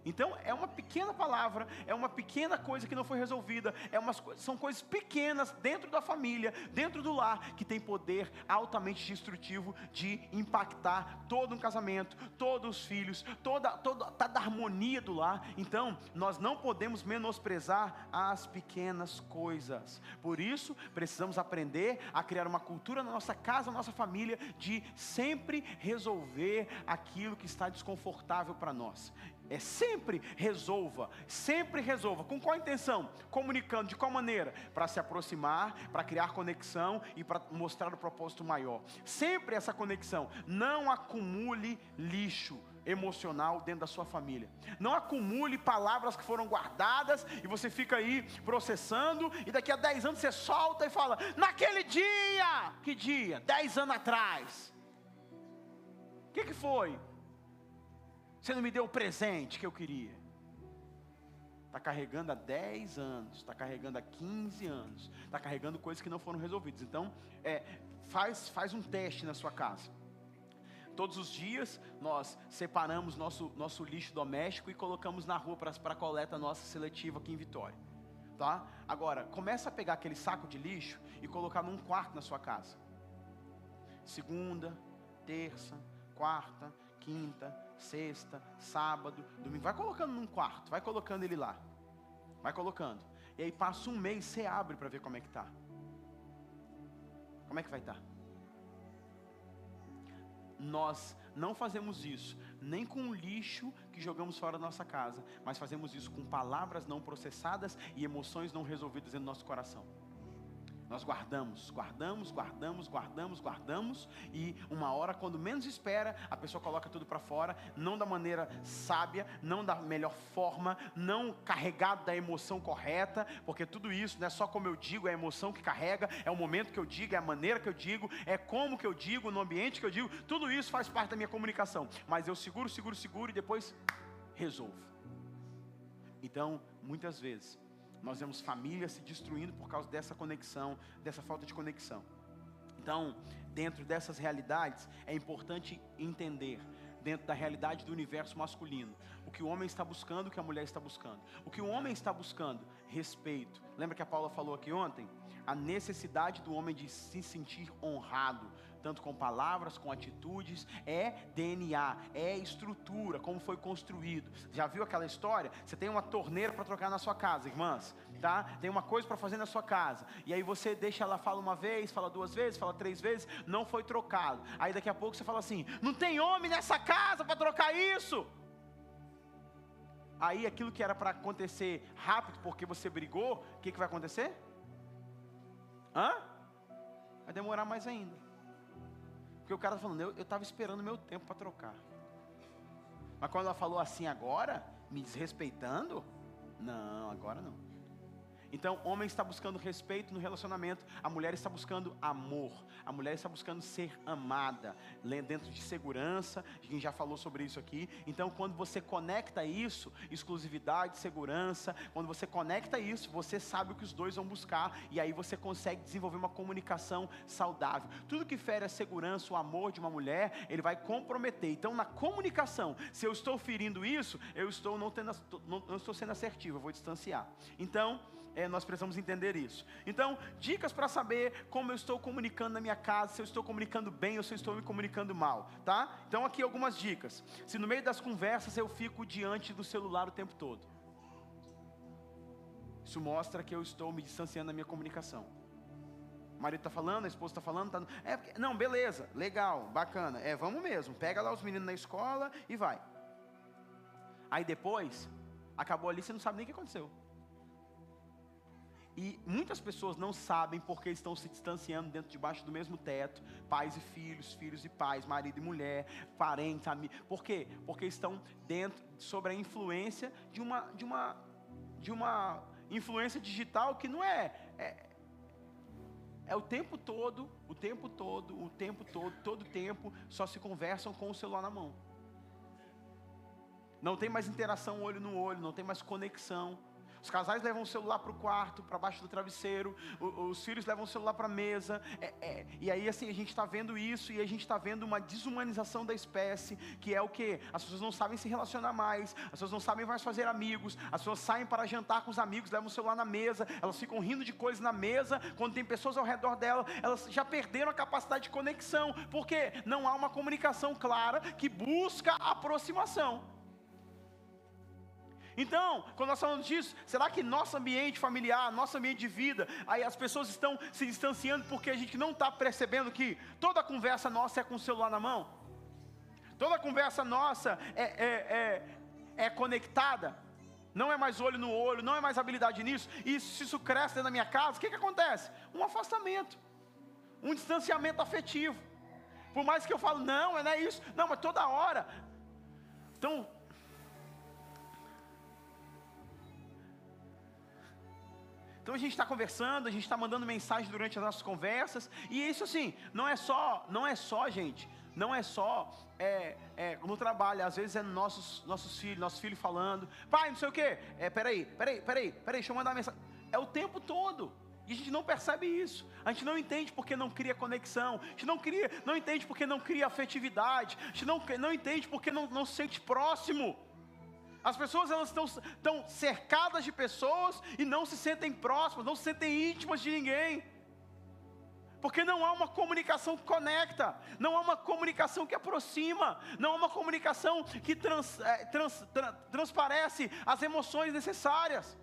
Então é uma pequena palavra, é uma pequena coisa que não foi resolvida, é umas, são coisas pequenas dentro da família, dentro do lar, que tem poder altamente destrutivo de impactar todo um casamento, todos os filhos, toda, toda, toda a harmonia do lar. Então nós não podemos menosprezar as pequenas coisas. Por isso precisamos aprender a criar uma cultura na nossa casa, na nossa família, de sempre resolver aquilo que está desconfortável para nós. É sempre resolva, sempre resolva. Com qual intenção? Comunicando de qual maneira? Para se aproximar, para criar conexão e para mostrar o propósito maior. Sempre essa conexão. Não acumule lixo emocional dentro da sua família. Não acumule palavras que foram guardadas e você fica aí processando e daqui a 10 anos você solta e fala: "Naquele dia, que dia? 10 anos atrás. O que que foi? Você não me deu o presente que eu queria. Está carregando há 10 anos, está carregando há 15 anos, está carregando coisas que não foram resolvidas. Então, é, faz, faz um teste na sua casa. Todos os dias nós separamos nosso, nosso lixo doméstico e colocamos na rua para coleta nossa seletiva aqui em Vitória. Tá? Agora, começa a pegar aquele saco de lixo e colocar num quarto na sua casa. Segunda, terça, quarta, quinta, sexta, sábado, domingo. Vai colocando num quarto, vai colocando ele lá. Vai colocando. E aí passa um mês, você abre para ver como é que tá. Como é que vai estar? Tá? Nós não fazemos isso nem com o lixo que jogamos fora da nossa casa, mas fazemos isso com palavras não processadas e emoções não resolvidas no nosso coração. Nós guardamos, guardamos, guardamos, guardamos, guardamos, e uma hora, quando menos espera, a pessoa coloca tudo para fora, não da maneira sábia, não da melhor forma, não carregado da emoção correta, porque tudo isso não é só como eu digo, é a emoção que carrega, é o momento que eu digo, é a maneira que eu digo, é como que eu digo, no ambiente que eu digo, tudo isso faz parte da minha comunicação. Mas eu seguro, seguro, seguro e depois resolvo. Então, muitas vezes, nós vemos famílias se destruindo por causa dessa conexão, dessa falta de conexão. Então, dentro dessas realidades, é importante entender, dentro da realidade do universo masculino, o que o homem está buscando, o que a mulher está buscando. O que o homem está buscando? Respeito. Lembra que a Paula falou aqui ontem? A necessidade do homem de se sentir honrado, tanto com palavras, com atitudes, é DNA, é estrutura, como foi construído. Já viu aquela história? Você tem uma torneira para trocar na sua casa, irmãs, tá? Tem uma coisa para fazer na sua casa. E aí você deixa ela fala uma vez, fala duas vezes, fala três vezes, não foi trocado. Aí daqui a pouco você fala assim: "Não tem homem nessa casa para trocar isso". Aí aquilo que era para acontecer rápido porque você brigou, o que, que vai acontecer? Hã? Vai demorar mais ainda. Porque o cara está falando, eu estava esperando meu tempo para trocar. Mas quando ela falou assim agora, me desrespeitando, não, agora não. Então, o homem está buscando respeito no relacionamento, a mulher está buscando amor, a mulher está buscando ser amada, dentro de segurança, a gente já falou sobre isso aqui. Então, quando você conecta isso, exclusividade, segurança, quando você conecta isso, você sabe o que os dois vão buscar e aí você consegue desenvolver uma comunicação saudável. Tudo que fere a segurança, o amor de uma mulher, ele vai comprometer. Então, na comunicação, se eu estou ferindo isso, eu estou não, tendo, não, não estou sendo assertivo, eu vou distanciar. Então, é, nós precisamos entender isso. Então, dicas para saber como eu estou comunicando na minha casa, se eu estou comunicando bem ou se eu estou me comunicando mal, tá? Então, aqui algumas dicas. Se no meio das conversas eu fico diante do celular o tempo todo, isso mostra que eu estou me distanciando da minha comunicação. O marido está falando, a esposa está falando, tá... É, não, beleza, legal, bacana. É, vamos mesmo. Pega lá os meninos na escola e vai. Aí depois, acabou ali, você não sabe nem o que aconteceu. E muitas pessoas não sabem porque estão se distanciando dentro debaixo do mesmo teto, pais e filhos, filhos e pais, marido e mulher, parentes, amigos. Por quê? Porque estão dentro sobre a influência de uma de uma de uma influência digital que não é, é é o tempo todo, o tempo todo, o tempo todo, todo tempo só se conversam com o celular na mão. Não tem mais interação olho no olho, não tem mais conexão. Os casais levam o celular para o quarto, para baixo do travesseiro, os filhos levam o celular para a mesa. É, é, e aí, assim, a gente está vendo isso e a gente está vendo uma desumanização da espécie, que é o que? As pessoas não sabem se relacionar mais, as pessoas não sabem mais fazer amigos, as pessoas saem para jantar com os amigos, levam o celular na mesa, elas ficam rindo de coisas na mesa, quando tem pessoas ao redor dela, elas já perderam a capacidade de conexão, porque não há uma comunicação clara que busca aproximação. Então, quando nós falamos disso, será que nosso ambiente familiar, nosso ambiente de vida, aí as pessoas estão se distanciando porque a gente não está percebendo que toda conversa nossa é com o celular na mão? Toda conversa nossa é, é, é, é conectada? Não é mais olho no olho, não é mais habilidade nisso. E se isso cresce dentro da minha casa, o que, que acontece? Um afastamento, um distanciamento afetivo. Por mais que eu falo, não, não é isso. Não, mas toda hora. Então, Então a gente está conversando, a gente está mandando mensagem durante as nossas conversas, e isso assim, não é só, não é só, gente, não é só é, é, no trabalho, às vezes é nossos, nossos filhos, nossos filhos falando, pai, não sei o que, é, peraí, peraí, peraí, peraí, deixa eu mandar mensagem. É o tempo todo. E a gente não percebe isso. A gente não entende porque não cria conexão. A gente não, cria, não entende porque não cria afetividade. A gente não, não entende porque não, não se sente próximo. As pessoas elas estão, estão cercadas de pessoas e não se sentem próximas, não se sentem íntimas de ninguém. Porque não há uma comunicação que conecta, não há uma comunicação que aproxima, não há uma comunicação que trans, é, trans, trans, transparece as emoções necessárias.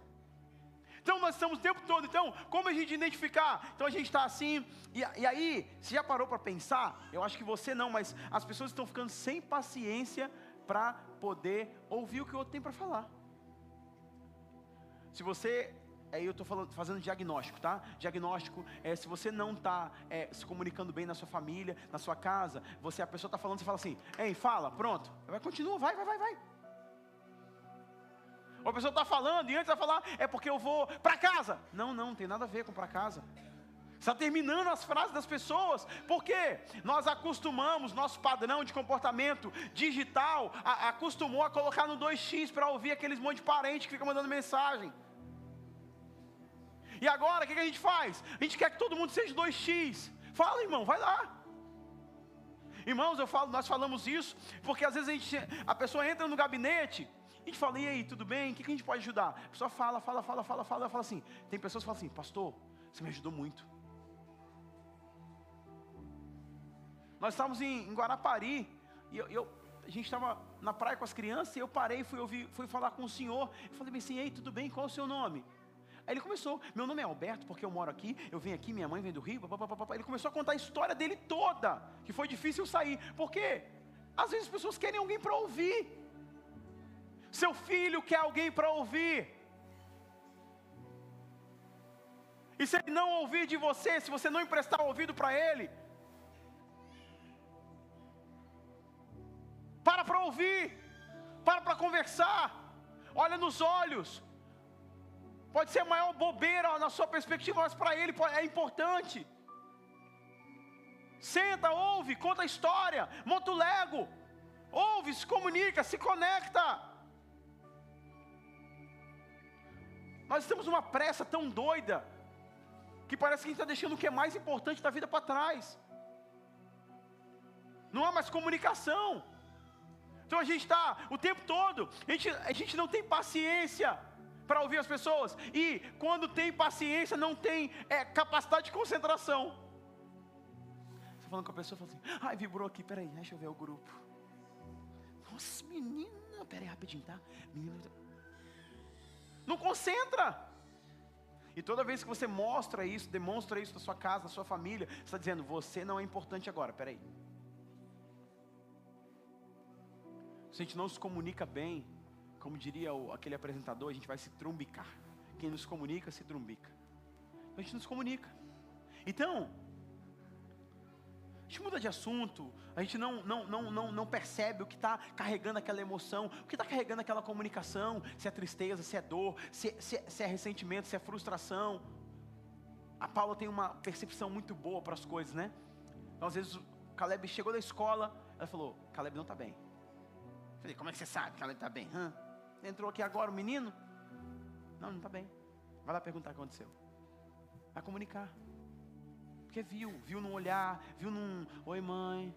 Então nós estamos o tempo todo, então, como a gente identificar? Então a gente está assim, e, e aí, você já parou para pensar? Eu acho que você não, mas as pessoas estão ficando sem paciência para poder ouvir o que o outro tem para falar. Se você aí eu estou fazendo diagnóstico, tá? Diagnóstico é se você não está é, se comunicando bem na sua família, na sua casa, você a pessoa está falando, você fala assim, ei, fala, pronto, vai continua, vai, vai, vai, vai. Ou a pessoa está falando e antes vai falar, é porque eu vou para casa. Não, não, não tem nada a ver com para casa. Está terminando as frases das pessoas, porque nós acostumamos, nosso padrão de comportamento digital a, acostumou a colocar no 2x para ouvir aqueles monte de parente que fica mandando mensagem. E agora o que, que a gente faz? A gente quer que todo mundo seja 2x. Fala, irmão, vai lá. Irmãos, eu falo, nós falamos isso, porque às vezes a, gente, a pessoa entra no gabinete, a gente fala, e aí, tudo bem? O que, que a gente pode ajudar? A pessoa fala, fala, fala, fala, fala, fala assim. Tem pessoas que falam assim, pastor, você me ajudou muito. Nós estávamos em, em Guarapari, e eu, eu, a gente estava na praia com as crianças, e eu parei, fui, fui falar com o senhor. Eu falei assim, ei, tudo bem? Qual é o seu nome? Aí ele começou, meu nome é Alberto, porque eu moro aqui, eu venho aqui, minha mãe vem do Rio, papapá. ele começou a contar a história dele toda, que foi difícil sair, porque às vezes as pessoas querem alguém para ouvir, seu filho quer alguém para ouvir, e se ele não ouvir de você, se você não emprestar o ouvido para ele, para para ouvir, para para conversar, olha nos olhos. Pode ser a maior bobeira na sua perspectiva, mas para ele é importante. Senta, ouve, conta a história, monta o lego, ouve, se comunica, se conecta. Nós estamos numa pressa tão doida, que parece que a gente está deixando o que é mais importante da vida para trás. Não há mais comunicação. Então a gente está o tempo todo, a gente, a gente não tem paciência para ouvir as pessoas, e quando tem paciência, não tem é, capacidade de concentração. Você falando com a pessoa, fala assim: ai, vibrou aqui, peraí, deixa eu ver o grupo. Nossa, menina, peraí rapidinho, tá? Menina, não concentra. E toda vez que você mostra isso, demonstra isso na sua casa, na sua família, você está dizendo: você não é importante agora, peraí. Se a gente não se comunica bem, como diria o, aquele apresentador, a gente vai se trumbicar. Quem nos comunica se trumbica. Então a gente nos comunica. Então, a gente muda de assunto, a gente não, não, não, não, não percebe o que está carregando aquela emoção, o que está carregando aquela comunicação, se é tristeza, se é dor, se, se, se é ressentimento, se é frustração. A Paula tem uma percepção muito boa para as coisas, né? Então, às vezes, o Caleb chegou da escola, ela falou: Caleb não está bem. Falei, como é que você sabe que ela está bem? Hã? Entrou aqui agora o menino? Não, não está bem. Vai lá perguntar o que aconteceu. Vai comunicar. Porque viu, viu num olhar, viu num. Oi, mãe.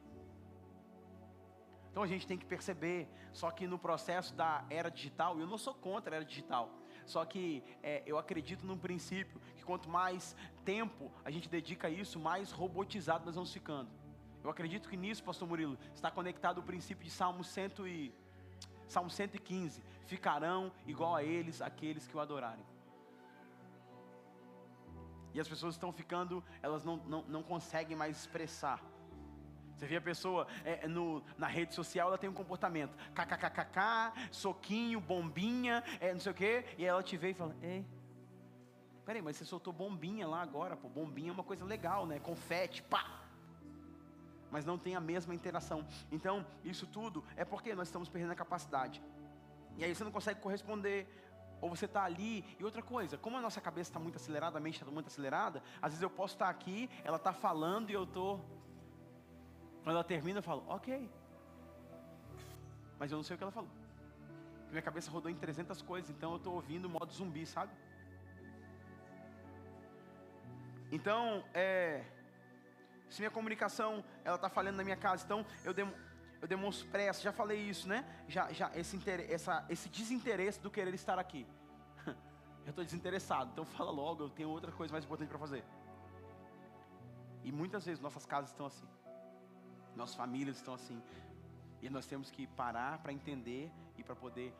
Então a gente tem que perceber. Só que no processo da era digital, eu não sou contra a era digital. Só que é, eu acredito num princípio que quanto mais tempo a gente dedica a isso, mais robotizado nós vamos ficando. Eu acredito que nisso, pastor Murilo, está conectado o princípio de Salmo, 100 e, Salmo 115. Ficarão igual a eles aqueles que o adorarem. E as pessoas estão ficando, elas não, não, não conseguem mais expressar. Você vê a pessoa é, no, na rede social, ela tem um comportamento kkkk, soquinho, bombinha, é, não sei o quê, e ela te vê e fala: Ei, peraí, mas você soltou bombinha lá agora, pô, bombinha é uma coisa legal, né? Confete, pá! Mas não tem a mesma interação. Então, isso tudo é porque nós estamos perdendo a capacidade. E aí você não consegue corresponder ou você está ali, e outra coisa, como a nossa cabeça está muito acelerada, a mente está muito acelerada, às vezes eu posso estar tá aqui, ela está falando e eu estou. Quando ela termina, eu falo, ok. Mas eu não sei o que ela falou. Minha cabeça rodou em 300 coisas, então eu estou ouvindo o modo zumbi, sabe? Então, é, se minha comunicação ela está falhando na minha casa, então eu, dem, eu demonstro pressa, já falei isso, né? Já, já esse, essa, esse desinteresse do querer estar aqui. [laughs] eu estou desinteressado, então fala logo, eu tenho outra coisa mais importante para fazer. E muitas vezes nossas casas estão assim, nossas famílias estão assim, e nós temos que parar para entender e para poder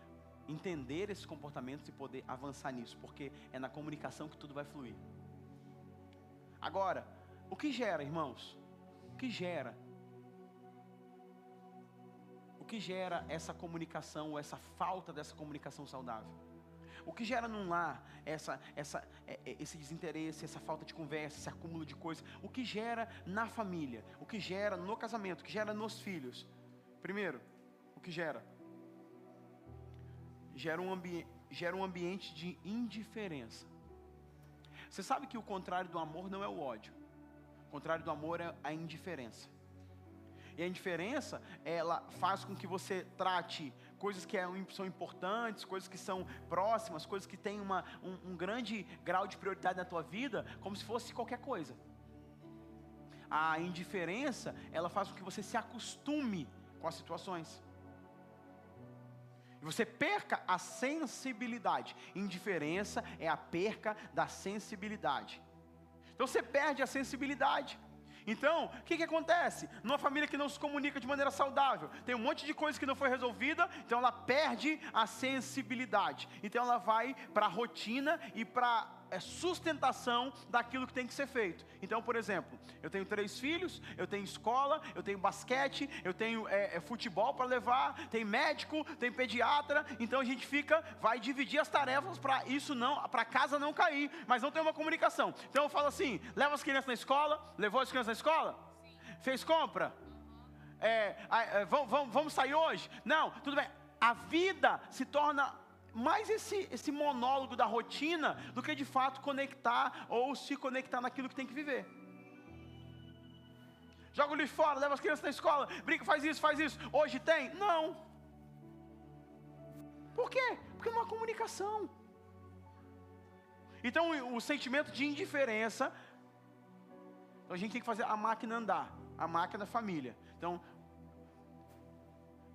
entender esses comportamentos e poder avançar nisso, porque é na comunicação que tudo vai fluir. Agora, o que gera, irmãos? O que gera que gera essa comunicação, essa falta dessa comunicação saudável? O que gera num lar essa, essa, é, é, esse desinteresse, essa falta de conversa, esse acúmulo de coisas? O que gera na família? O que gera no casamento? O que gera nos filhos? Primeiro, o que gera? Gera um, ambi gera um ambiente de indiferença. Você sabe que o contrário do amor não é o ódio. O contrário do amor é a indiferença. E a indiferença, ela faz com que você trate coisas que é são importantes, coisas que são próximas, coisas que têm uma, um, um grande grau de prioridade na tua vida, como se fosse qualquer coisa. A indiferença, ela faz com que você se acostume com as situações. E você perca a sensibilidade. Indiferença é a perca da sensibilidade. Então você perde a sensibilidade. Então, o que, que acontece? Numa família que não se comunica de maneira saudável, tem um monte de coisa que não foi resolvida, então ela perde a sensibilidade. Então ela vai para a rotina e para sustentação daquilo que tem que ser feito. Então, por exemplo, eu tenho três filhos, eu tenho escola, eu tenho basquete, eu tenho é, é, futebol para levar, tem médico, tem pediatra. Então a gente fica, vai dividir as tarefas para isso não, para casa não cair, mas não tem uma comunicação. Então eu falo assim: leva as crianças na escola, levou as crianças na escola, Sim. fez compra. É, é, vamos, vamos, vamos sair hoje? Não, tudo bem. A vida se torna mais esse, esse monólogo da rotina do que de fato conectar ou se conectar naquilo que tem que viver. Joga o lixo fora, leva as crianças na escola, brinca, faz isso, faz isso. Hoje tem? Não. Por quê? Porque não há comunicação. Então o, sentimento de indiferença, a gente tem que fazer a máquina andar, a máquina da família. Então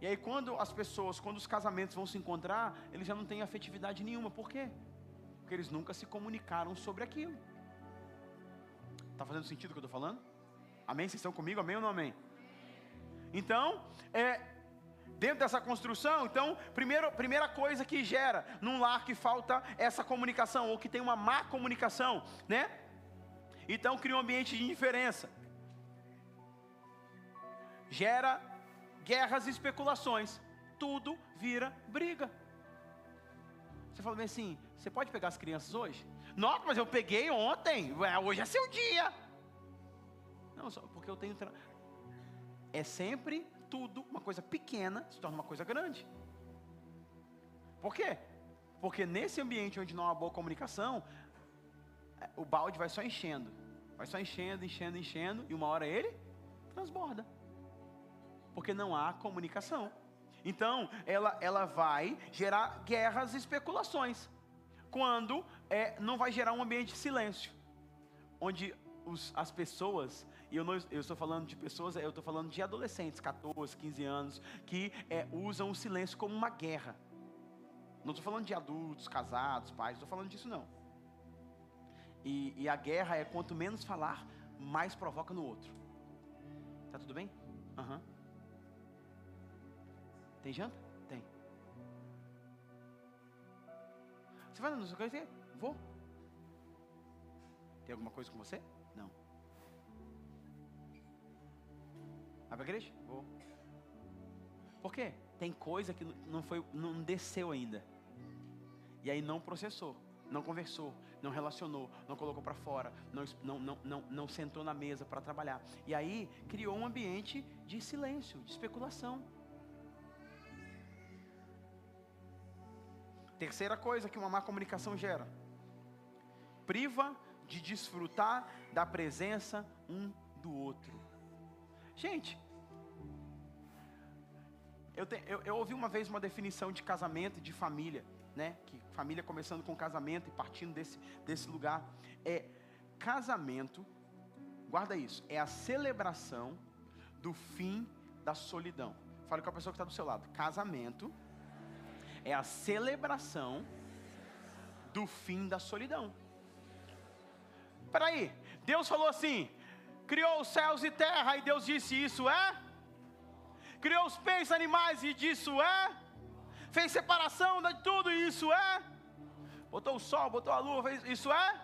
e aí quando as pessoas, quando os casamentos vão se encontrar, eles já não têm afetividade nenhuma. Por quê? Porque eles nunca se comunicaram sobre aquilo. Está fazendo sentido o que eu estou falando? Amém? Vocês estão comigo? Amém ou não amém? Então, é, dentro dessa construção, então, primeiro, primeira coisa que gera num lar que falta essa comunicação, ou que tem uma má comunicação, né? Então cria um ambiente de indiferença. Gera guerras e especulações, tudo vira briga. Você fala bem assim: você pode pegar as crianças hoje? Não, mas eu peguei ontem, hoje é seu dia. Não, só porque eu tenho. Tra... É sempre tudo, uma coisa pequena se torna uma coisa grande. Por quê? Porque nesse ambiente onde não há boa comunicação, é, o balde vai só enchendo. Vai só enchendo, enchendo, enchendo, e uma hora ele transborda porque não há comunicação. Então, ela, ela vai gerar guerras e especulações. quando é, não vai gerar um ambiente de silêncio, onde os, as pessoas, e eu, não, eu estou falando de pessoas, eu estou falando de adolescentes, 14, 15 anos, que é, usam o silêncio como uma guerra. Não estou falando de adultos, casados, pais, não estou falando disso não. E, e, a guerra é quanto menos falar, mais provoca no outro. Tá tudo bem? Aham. Uhum. Tem janta? Tem. Você vai no seu coisa? Vou. Tem alguma coisa com você? Não. Vai pra igreja? Vou. Por quê? Tem coisa que não foi, não desceu ainda. E aí não processou, não conversou, não relacionou, não colocou para fora, não, não, não, não, não sentou na mesa para trabalhar. E aí criou um ambiente de silêncio, de especulação. Terceira coisa que uma má comunicação gera: priva de desfrutar da presença um do outro. Gente, eu, te, eu, eu, ouvi uma vez uma definição de casamento e de família, né? Que família começando com casamento e partindo desse, desse lugar. É casamento, guarda isso, é a celebração do fim da solidão. Fale com a pessoa que está do seu lado. Casamento é a celebração do fim da solidão. Peraí, Deus falou assim: criou os céus e terra, e Deus disse: Isso é? Criou os peixes, animais, e disso é? Fez separação de tudo, e isso é? Botou o sol, botou a lua, fez, isso é?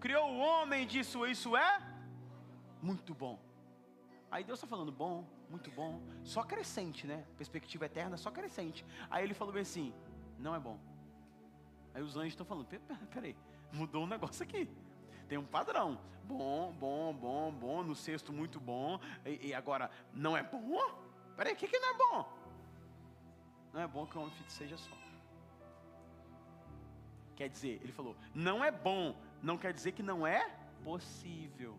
Criou o homem, disso, isso é? Muito bom. Aí Deus está falando, bom, muito bom, só crescente, né? Perspectiva eterna, só crescente. Aí ele falou bem assim: não é bom. Aí os anjos estão falando: peraí, mudou um negócio aqui. Tem um padrão: bom, bom, bom, bom, no sexto, muito bom, e, e agora, não é bom? Peraí, o que, que não é bom? Não é bom que o homem seja só. Quer dizer, ele falou: não é bom, não quer dizer que não é possível.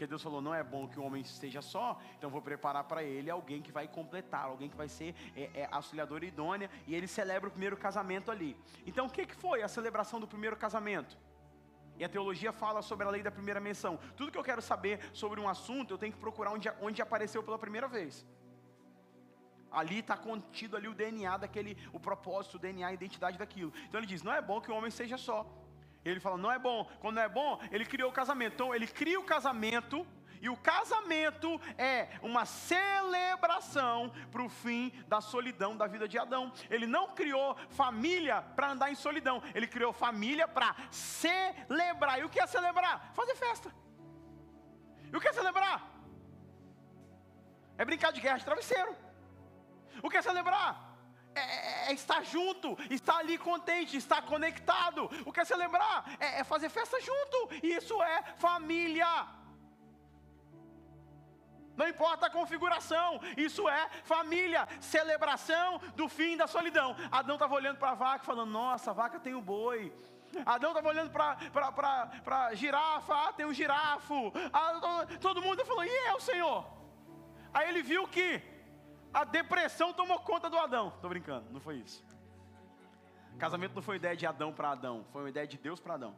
Porque Deus falou: não é bom que o homem esteja só, então vou preparar para ele alguém que vai completar, alguém que vai ser é, é, auxiliadora idônea, e ele celebra o primeiro casamento ali. Então o que, que foi a celebração do primeiro casamento? E a teologia fala sobre a lei da primeira menção. Tudo que eu quero saber sobre um assunto, eu tenho que procurar onde, onde apareceu pela primeira vez. Ali está contido ali o DNA daquele, o propósito, o DNA, a identidade daquilo. Então ele diz: não é bom que o homem seja só. Ele fala, não é bom. Quando não é bom, ele criou o casamento. Então ele cria o casamento. E o casamento é uma celebração para o fim da solidão da vida de Adão. Ele não criou família para andar em solidão. Ele criou família para celebrar. E o que é celebrar? Fazer festa. E o que é celebrar? É brincar de guerra de travesseiro. O que é celebrar? É, é, é, estar junto, estar ali contente, estar conectado. O que é celebrar? É, é fazer festa junto. Isso é família. Não importa a configuração, isso é família, celebração do fim da solidão. Adão estava olhando para a vaca, falando: Nossa, a vaca tem o boi. Adão estava olhando para a girafa, ah, tem um girafo. Ah, todo mundo falou: E eu, Senhor? Aí ele viu que a depressão tomou conta do Adão. Estou brincando, não foi isso. Casamento não foi ideia de Adão para Adão, foi uma ideia de Deus para Adão.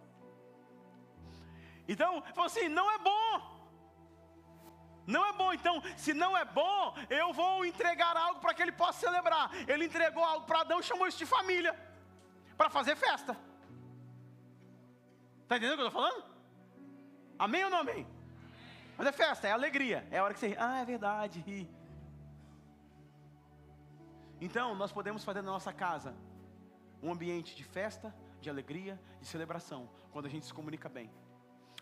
Então, falou assim: não é bom. Não é bom, então, se não é bom, eu vou entregar algo para que ele possa celebrar. Ele entregou algo para Adão, chamou isso de família, para fazer festa. Está entendendo o que eu estou falando? Amém ou não amém? Mas é festa, é alegria, é a hora que você, ah, é verdade, então, nós podemos fazer na nossa casa um ambiente de festa, de alegria, de celebração, quando a gente se comunica bem.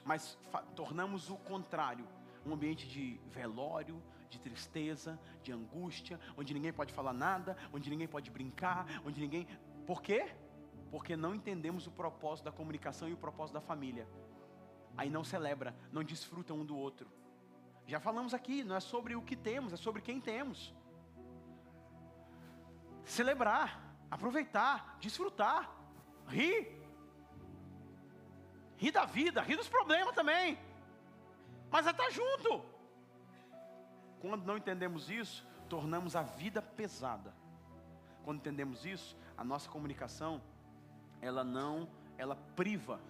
Mas tornamos o contrário, um ambiente de velório, de tristeza, de angústia, onde ninguém pode falar nada, onde ninguém pode brincar, onde ninguém. Por quê? Porque não entendemos o propósito da comunicação e o propósito da família. Aí não celebra, não desfruta um do outro. Já falamos aqui, não é sobre o que temos, é sobre quem temos celebrar, aproveitar, desfrutar, rir. Rir da vida, rir dos problemas também. Mas é estar tá junto. Quando não entendemos isso, tornamos a vida pesada. Quando entendemos isso, a nossa comunicação, ela não, ela priva.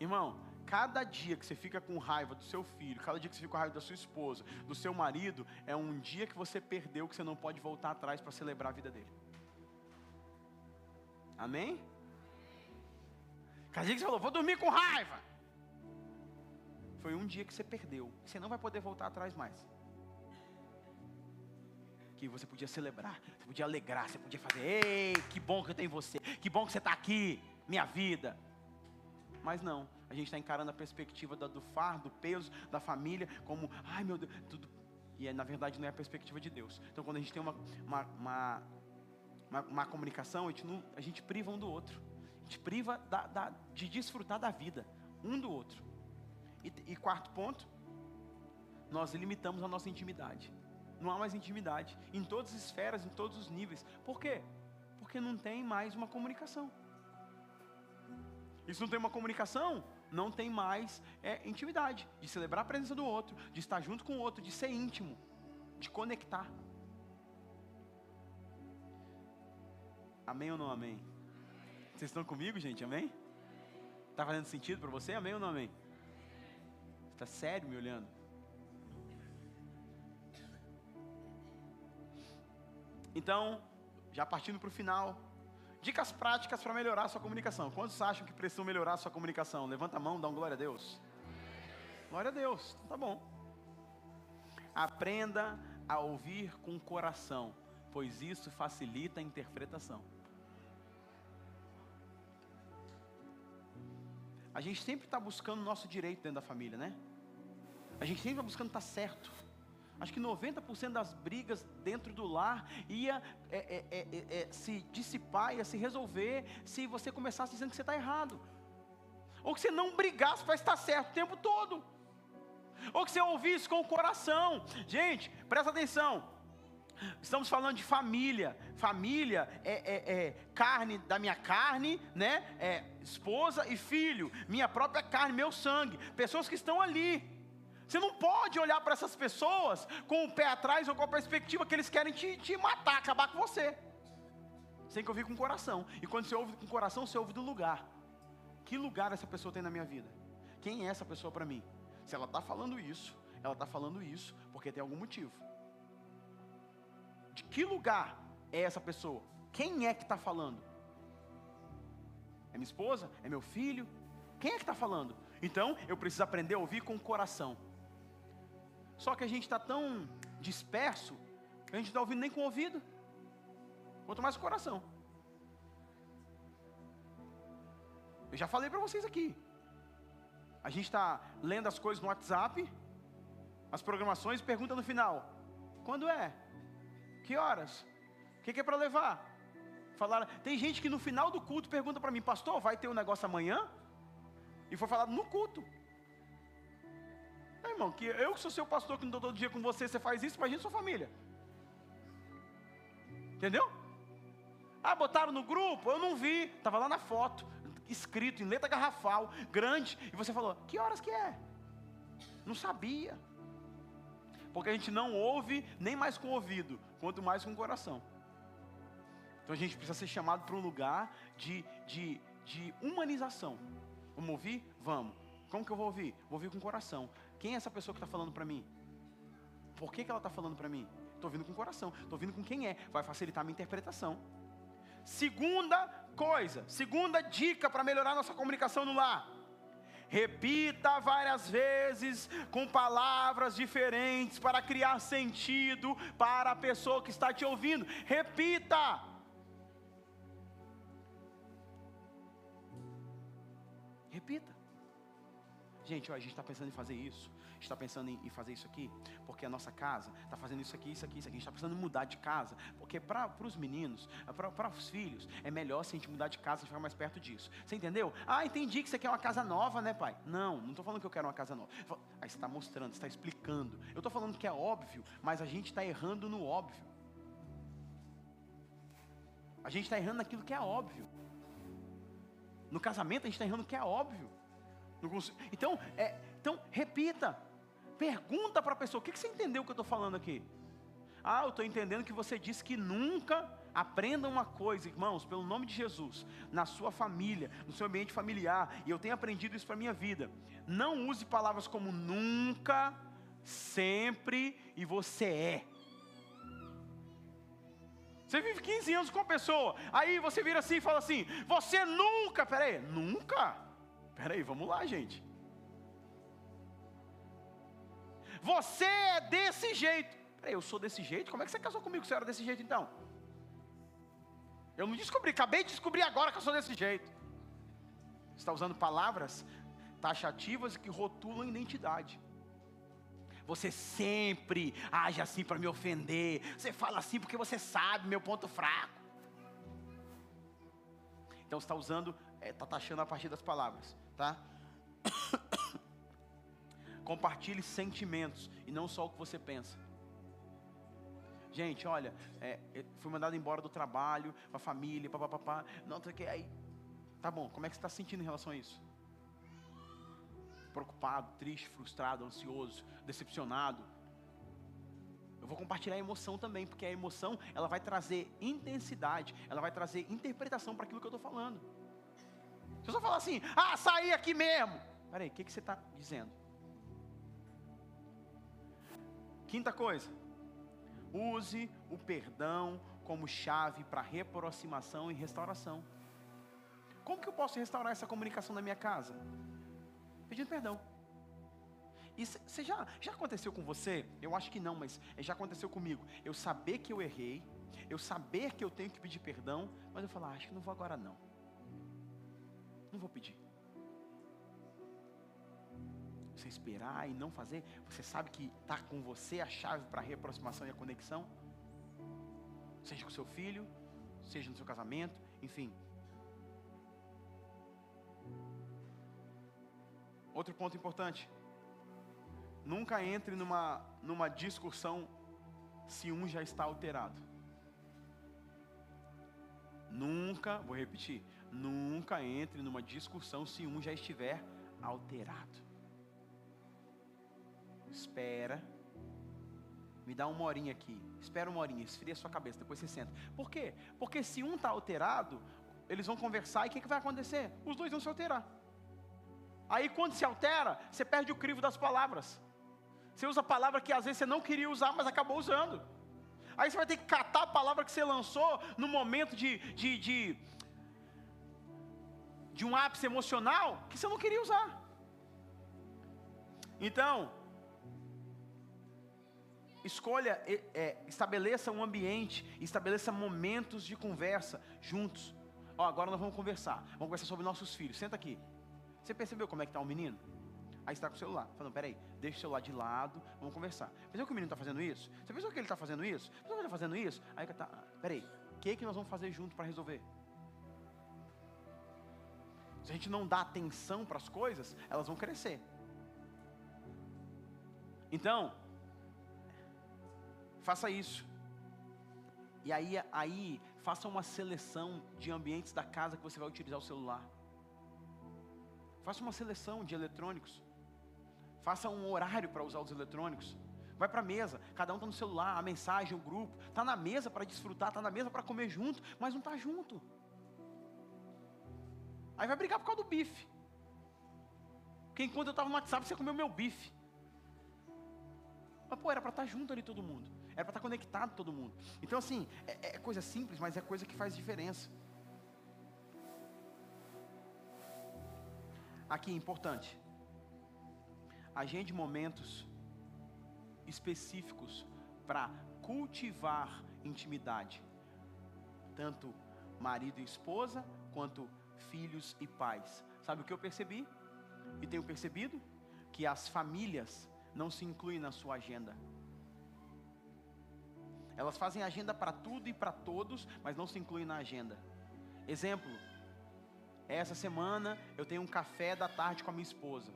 Irmão, cada dia que você fica com raiva do seu filho, cada dia que você fica com raiva da sua esposa, do seu marido, é um dia que você perdeu, que você não pode voltar atrás para celebrar a vida dele. Amém? Cada dia que você falou, vou dormir com raiva. Foi um dia que você perdeu, que você não vai poder voltar atrás mais. Que você podia celebrar, você podia alegrar, você podia fazer, ei, que bom que eu tenho você, que bom que você está aqui, minha vida. Mas não, a gente está encarando a perspectiva do fardo, do peso da família, como, ai meu Deus, tudo. E é, na verdade não é a perspectiva de Deus. Então quando a gente tem uma, uma, uma, uma, comunicação, a gente, não, a gente priva um do outro. A gente priva da, da, de desfrutar da vida, um do outro. E, e quarto ponto, nós limitamos a nossa intimidade. Não há mais intimidade em todas as esferas, em todos os níveis. Por quê? Porque não tem mais uma comunicação. Isso não tem uma comunicação, não tem mais é, intimidade, de celebrar a presença do outro, de estar junto com o outro, de ser íntimo, de conectar. Amém ou não amém? Vocês estão comigo, gente? Amém? Está fazendo sentido para você? Amém ou não amém? Está sério me olhando? Então, já partindo para o final, Dicas práticas para melhorar a sua comunicação. Quantos acham que precisam melhorar a sua comunicação? Levanta a mão, dá um glória a Deus. Glória a Deus, então tá bom. Aprenda a ouvir com o coração, pois isso facilita a interpretação. A gente sempre está buscando o nosso direito dentro da família, né? A gente sempre está buscando estar tá certo. Acho que 90% das brigas dentro do lar ia é, é, é, é, se dissipar, ia se resolver se você começasse dizendo que você está errado. Ou que você não brigasse para estar certo o tempo todo. Ou que você ouvisse com o coração. Gente, presta atenção. Estamos falando de família. Família é, é, é, carne da minha carne, né? É esposa e filho. Minha própria carne, meu sangue. Pessoas que estão ali. Você não pode olhar para essas pessoas com o pé atrás ou com a perspectiva que eles querem te, te matar, acabar com você. Você tem que ouvir com o coração. E quando você ouve com o coração, você ouve do lugar. Que lugar essa pessoa tem na minha vida? Quem é essa pessoa para mim? Se ela está falando isso, ela está falando isso porque tem algum motivo. De que lugar é essa pessoa? Quem é que está falando? É minha esposa? É meu filho? Quem é que está falando? Então eu preciso aprender a ouvir com o coração. Só que a gente está tão disperso, que a gente não está ouvindo nem com o ouvido, quanto mais com o coração. Eu já falei para vocês aqui. A gente está lendo as coisas no WhatsApp, as programações, pergunta no final: quando é? Que horas? O que, que é para levar? Falaram, tem gente que no final do culto pergunta para mim, pastor, vai ter um negócio amanhã? E foi falado no culto. É, irmão, que eu que sou seu pastor, que não estou todo dia com você, você faz isso, imagina sua família. Entendeu? Ah, botaram no grupo, eu não vi, estava lá na foto, escrito em letra garrafal, grande, e você falou, que horas que é? Não sabia. Porque a gente não ouve nem mais com o ouvido, quanto mais com o coração. Então a gente precisa ser chamado para um lugar de, de, de humanização. Vamos ouvir? Vamos. Como que eu vou ouvir? Vou ouvir com o coração. Quem é essa pessoa que está falando para mim? Por que, que ela está falando para mim? Estou ouvindo com o coração. Estou ouvindo com quem é. Vai facilitar a minha interpretação. Segunda coisa, segunda dica para melhorar nossa comunicação no lar. Repita várias vezes com palavras diferentes para criar sentido para a pessoa que está te ouvindo. Repita. Repita. Gente, ó, a gente está pensando em fazer isso, está pensando em, fazer isso aqui, porque a nossa casa está fazendo isso aqui, isso aqui, isso aqui. A gente está precisando mudar de casa, porque para os meninos, para os filhos, é melhor se a gente mudar de casa e ficar mais perto disso. Você entendeu? Ah, entendi que você quer uma casa nova, né, pai? Não, não estou falando que eu quero uma casa nova. Aí você está mostrando, você está explicando. Eu estou falando que é óbvio, mas a gente está errando no óbvio. A gente está errando naquilo que é óbvio. No casamento a gente está errando que é óbvio. Então, é, então repita. Pergunta para a pessoa: o que, que você entendeu que eu estou falando aqui? Ah, eu estou entendendo que você disse que nunca Aprenda uma coisa, irmãos, pelo nome de Jesus, na sua família, no seu ambiente familiar, e eu tenho aprendido isso para minha vida. Não use palavras como nunca, sempre e você é. Você vive 15 anos com uma pessoa, aí você vira assim e fala assim: Você nunca, peraí, nunca? Peraí, vamos lá, gente. Você é desse jeito. Peraí, eu sou desse jeito? Como é que você casou comigo se você era desse jeito então? Eu não descobri, acabei de descobrir agora que eu sou desse jeito. Você está usando palavras taxativas que rotulam identidade. Você sempre age assim para me ofender. Você fala assim porque você sabe meu ponto fraco. Então você está usando, está é, tá taxando a partir das palavras, tá? [coughs] Compartilhe sentimentos e não só o que você pensa. Gente, olha, é, fui mandado embora do trabalho, para a família, papapá. Não, que aí. Tá bom, como é que você está se sentindo em relação a isso? Preocupado, triste, frustrado, ansioso, decepcionado. Eu vou compartilhar a emoção também, porque a emoção ela vai trazer intensidade, ela vai trazer interpretação para aquilo que eu estou falando. Se eu só falar assim, ah, saí aqui mesmo. Peraí, o que, que você está dizendo? Quinta coisa, use o perdão como chave para reaproximação e restauração. Como que eu posso restaurar essa comunicação na minha casa? Pedindo perdão. E você já, já aconteceu com você? Eu acho que não, mas já aconteceu comigo. Eu saber que eu errei, eu saber que eu tenho que pedir perdão, mas eu falar, ah, acho que não vou agora não. Não vou pedir você esperar e não fazer, você sabe que está com você a chave para a reaproximação e a conexão? Seja com seu filho, seja no seu casamento, enfim. Outro ponto importante. Nunca entre numa, numa discussão se um já está alterado. Nunca, vou repetir, nunca entre numa discussão se um já estiver alterado espera. Me dá uma horinha aqui. Espera uma horinha, esfria sua cabeça, depois você senta. Por quê? Porque se um está alterado, eles vão conversar e o que, que vai acontecer? Os dois vão se alterar. Aí quando se altera, você perde o crivo das palavras. Você usa a palavra que às vezes você não queria usar, mas acabou usando. Aí você vai ter que catar a palavra que você lançou no momento de, de, de, de um ápice emocional que você não queria usar. Então, escolha, é, estabeleça um ambiente, estabeleça momentos de conversa juntos. Ó, agora nós vamos conversar. Vamos conversar sobre nossos filhos. Senta aqui. Você percebeu como é que está o menino? Aí está com o celular. Falando, peraí, deixa o celular de lado, vamos conversar. Percebeu que o menino está fazendo isso? Você pensou que ele está fazendo isso? Você que ele está fazendo isso? Aí tá, peraí, o que, que nós vamos fazer junto para resolver? Se a gente não dá atenção para as coisas, elas vão crescer. Então, Faça isso. E aí, aí, faça uma seleção de ambientes da casa que você vai utilizar o celular. Faça uma seleção de eletrônicos. Faça um horário para usar os eletrônicos. Vai para a mesa, cada um está no celular, a mensagem, o grupo. Está na mesa para desfrutar, está na mesa para comer junto, mas não está junto. Aí vai brigar por causa do bife. Porque enquanto eu estava no WhatsApp, você comeu meu bife. Mas pô, era para estar tá junto ali todo mundo. Era para estar conectado todo mundo. Então, assim, é, é coisa simples, mas é coisa que faz diferença. Aqui, importante. Agende momentos específicos para cultivar intimidade. Tanto marido e esposa, quanto filhos e pais. Sabe o que eu percebi? E tenho percebido? Que as famílias não se incluem na sua agenda. Elas fazem agenda para tudo e para todos, mas não se incluem na agenda. Exemplo: essa semana eu tenho um café da tarde com a minha esposa.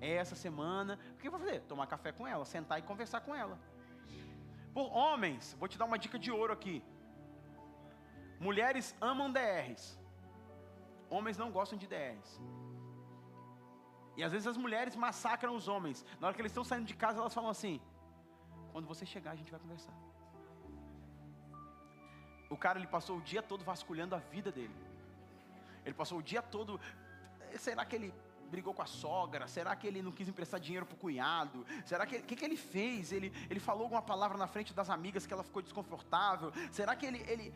Essa semana, o que eu vou fazer? Tomar café com ela, sentar e conversar com ela. Por homens, vou te dar uma dica de ouro aqui. Mulheres amam DRs. Homens não gostam de DRs. E às vezes as mulheres massacram os homens. Na hora que eles estão saindo de casa, elas falam assim: quando você chegar, a gente vai conversar. O cara ele passou o dia todo vasculhando a vida dele. Ele passou o dia todo. Será que ele brigou com a sogra? Será que ele não quis emprestar dinheiro para o cunhado? Será que o que, que ele fez? Ele, ele falou alguma palavra na frente das amigas que ela ficou desconfortável? Será que ele, ele,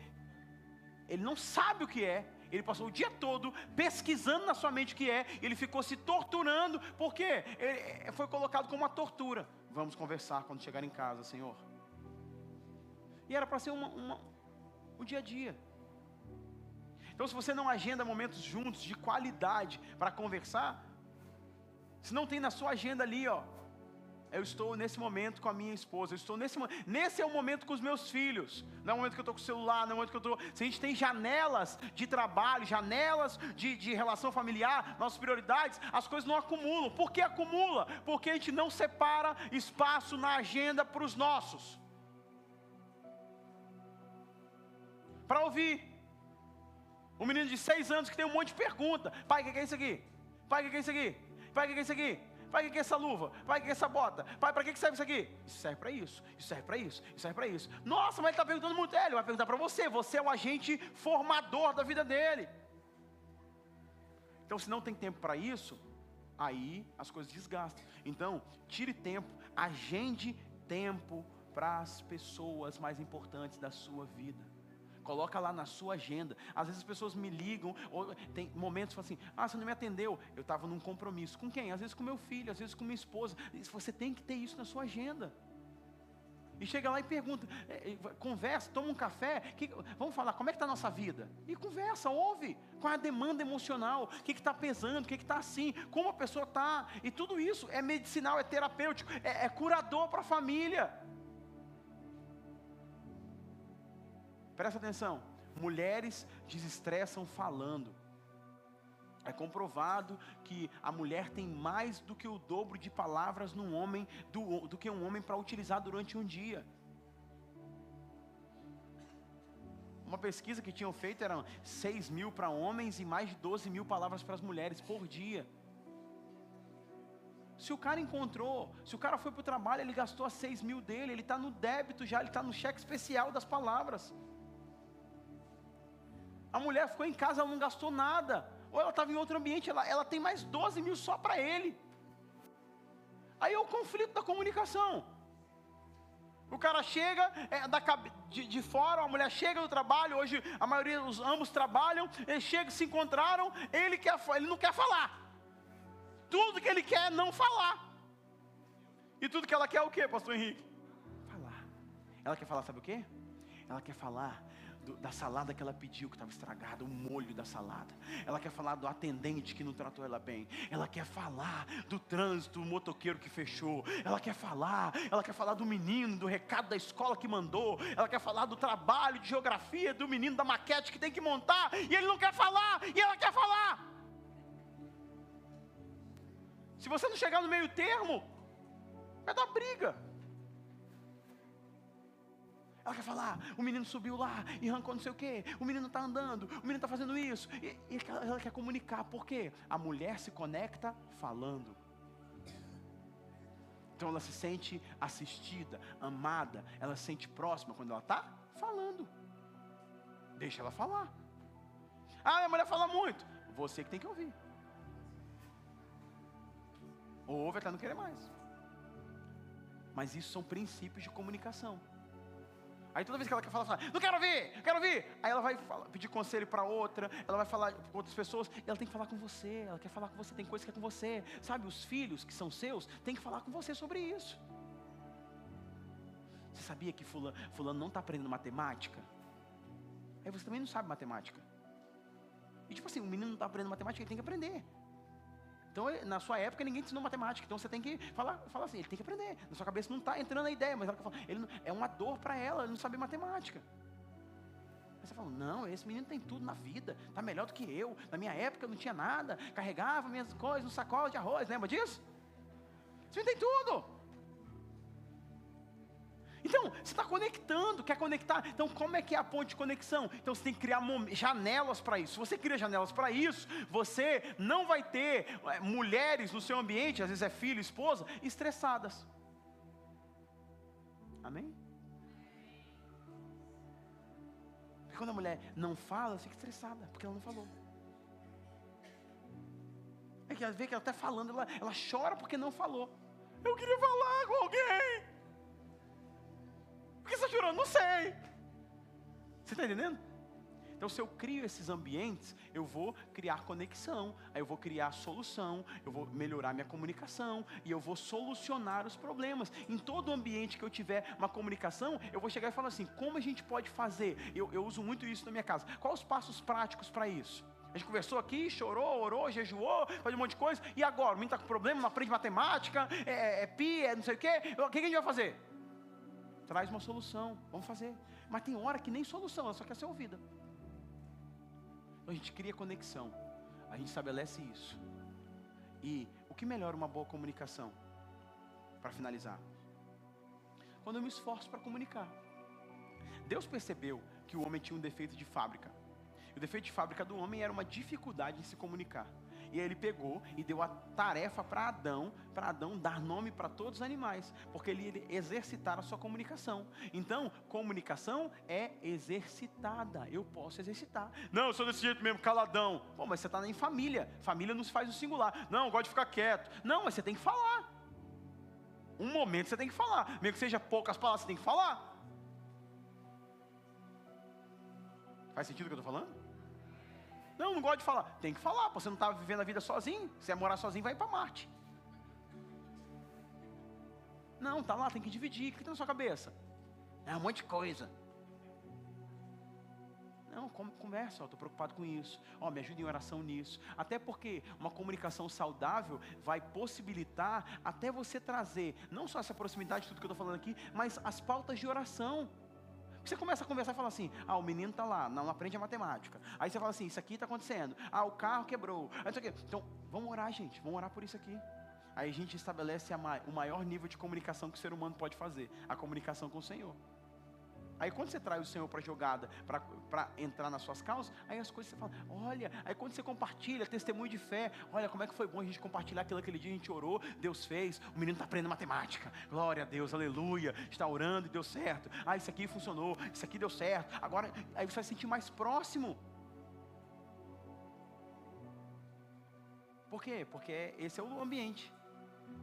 ele não sabe o que é? Ele passou o dia todo pesquisando na sua mente o que é, ele ficou se torturando, porque ele foi colocado como uma tortura. Vamos conversar quando chegar em casa, Senhor. E era para ser uma, uma, um dia a dia. Então, se você não agenda momentos juntos de qualidade para conversar, se não tem na sua agenda ali, ó, eu estou nesse momento com a minha esposa, eu estou nesse nesse é o momento com os meus filhos, não é o momento que eu estou com o celular, não é o momento que eu estou. Se a gente tem janelas de trabalho, janelas de, de relação familiar, nossas prioridades, as coisas não acumulam. Por que acumula? Porque a gente não separa espaço na agenda para os nossos. Para ouvir. Um menino de seis anos que tem um monte de pergunta. Pai, o que é isso aqui? Pai, o que é isso aqui? Pai, o que é isso aqui? Pai, o que é essa luva? Pai, o que é essa bota? Pai, para que serve isso aqui? Isso serve para isso, isso serve para isso, isso serve para isso. Nossa, mas ele está perguntando muito. É, ele vai perguntar para você. Você é o agente formador da vida dele. Então, se não tem tempo para isso, aí as coisas desgastam. Então, tire tempo, agende tempo para as pessoas mais importantes da sua vida. Coloca lá na sua agenda. Às vezes as pessoas me ligam, ou tem momentos assim: ah, você não me atendeu. Eu estava num compromisso. Com quem? Às vezes com meu filho, às vezes com minha esposa. Você tem que ter isso na sua agenda. E chega lá e pergunta, é, conversa, toma um café, que, vamos falar, como é que está a nossa vida? E conversa, ouve, qual é a demanda emocional, o que está pesando, o que está assim, como a pessoa está, e tudo isso é medicinal, é terapêutico, é, é curador para a família. Presta atenção. Mulheres desestressam falando. É comprovado que a mulher tem mais do que o dobro de palavras no homem do, do que um homem para utilizar durante um dia. Uma pesquisa que tinham feito eram 6 mil para homens e mais de 12 mil palavras para as mulheres por dia. Se o cara encontrou, se o cara foi para o trabalho, ele gastou as 6 mil dele, ele está no débito já, ele está no cheque especial das palavras. A mulher ficou em casa, ela não gastou nada. Ou ela estava em outro ambiente, ela, ela tem mais 12 mil só para ele. Aí é o conflito da comunicação. O cara chega é, da, de, de, fora, a mulher chega do trabalho, hoje a maioria, os ambos trabalham, eles chegam, se encontraram, ele, quer, ele não quer falar. Tudo que ele quer é não falar. E tudo que ela quer é o que, pastor Henrique? Falar. Ela quer falar, sabe o que? Ela quer falar do, da salada que ela pediu que estava estragada, o molho da salada. Ela quer falar do atendente que não tratou ela bem. Ela quer falar do trânsito, do motoqueiro que fechou. Ela quer falar, ela quer falar do menino, do recado da escola que mandou. Ela quer falar do trabalho de geografia do menino da maquete que tem que montar e ele não quer falar e ela quer falar. Se você não chegar no meio termo, vai dar briga. Ela quer falar, o menino subiu lá e arrancou não sei o quê, o menino está andando, o menino está fazendo isso. E, e ela quer comunicar, por quê? A mulher se conecta falando. Então ela se sente assistida, amada, ela se sente próxima quando ela está falando. Deixa ela falar. Ah, a mulher fala muito. Você que tem que ouvir. Ouve até não querer mais. Mas isso são princípios de comunicação. Aí toda vez que ela quer falar, fala, não quero ouvir, quero ouvir. Aí ela vai falar, pedir conselho para outra, ela vai falar com outras pessoas, ela tem que falar com você, ela quer falar com você, tem coisa que é com você. Sabe, os filhos que são seus, tem que falar com você sobre isso. Você sabia que fulano, fulano não está aprendendo matemática? Aí você também não sabe matemática. E tipo assim, o menino não está aprendendo matemática, ele tem que aprender. Então, na sua época, ninguém ensinou matemática. Então, você tem que falar, falar assim, ele tem que aprender. Na sua cabeça não está entrando a ideia, mas ela fala, ele é uma dor para ela, ele não sabe matemática. Aí você fala, não, esse menino tem tudo na vida, está melhor do que eu. Na minha época eu não tinha nada, carregava minhas coisas no sacola de arroz, lembra disso? Esse menino tem tudo. Então, você está conectando, quer conectar. Então, como é que é a ponte de conexão? Então, você tem que criar janelas para isso. Se você cria janelas para isso, você não vai ter é, mulheres no seu ambiente, às vezes é filho, esposa, estressadas. Amém? Porque quando a mulher não fala, ela fica estressada, porque ela não falou. É que às vezes ela está falando, ela, ela chora porque não falou. Eu queria falar com alguém. Por que você está chorando? Não sei. Você está entendendo? Então, se eu crio esses ambientes, eu vou criar conexão, aí eu vou criar solução, eu vou melhorar minha comunicação e eu vou solucionar os problemas. Em todo ambiente que eu tiver uma comunicação, eu vou chegar e falar assim: como a gente pode fazer? Eu, eu uso muito isso na minha casa. Quais os passos práticos para isso? A gente conversou aqui, chorou, orou, jejuou, faz um monte de coisa, e agora? O menino está com problema, não aprende matemática, é, é, é pi, é não sei o quê. O que a gente vai fazer? Traz uma solução, vamos fazer. Mas tem hora que nem solução, ela só quer ser ouvida. Então a gente cria conexão, a gente estabelece isso. E o que melhora uma boa comunicação? Para finalizar, quando eu me esforço para comunicar. Deus percebeu que o homem tinha um defeito de fábrica. O defeito de fábrica do homem era uma dificuldade em se comunicar. E aí ele pegou e deu a tarefa para Adão, para Adão dar nome para todos os animais, porque ele ia exercitar a sua comunicação. Então, comunicação é exercitada. Eu posso exercitar. Não, eu sou desse jeito mesmo, caladão. Pô, mas você está em família. Família nos faz o singular. Não, eu gosto de ficar quieto. Não, mas você tem que falar. Um momento você tem que falar. Mesmo que seja poucas palavras, você tem que falar. Faz sentido o que eu estou falando? Não, não gosto de falar. Tem que falar, você não está vivendo a vida sozinho. Se é morar sozinho, vai para Marte. Não, tá lá, tem que dividir. O que está na sua cabeça? É um monte de coisa. Não, conversa, estou preocupado com isso. Ó, me ajuda em oração nisso. Até porque uma comunicação saudável vai possibilitar até você trazer não só essa proximidade de tudo que eu estou falando aqui, mas as pautas de oração. Você começa a conversar e fala assim: ah, o menino está lá, não aprende a matemática. Aí você fala assim: isso aqui está acontecendo. Ah, o carro quebrou. Então, vamos orar, gente, vamos orar por isso aqui. Aí a gente estabelece ma o maior nível de comunicação que o ser humano pode fazer: a comunicação com o Senhor. Aí quando você traz o Senhor para jogada, para entrar nas suas causas, aí as coisas você fala, olha, aí quando você compartilha, testemunho de fé, olha como é que foi bom a gente compartilhar aquilo aquele dia, a gente orou, Deus fez, o menino está aprendendo matemática, glória a Deus, aleluia, está orando e deu certo, ah, isso aqui funcionou, isso aqui deu certo, agora aí você vai se sentir mais próximo. Por quê? Porque esse é o ambiente.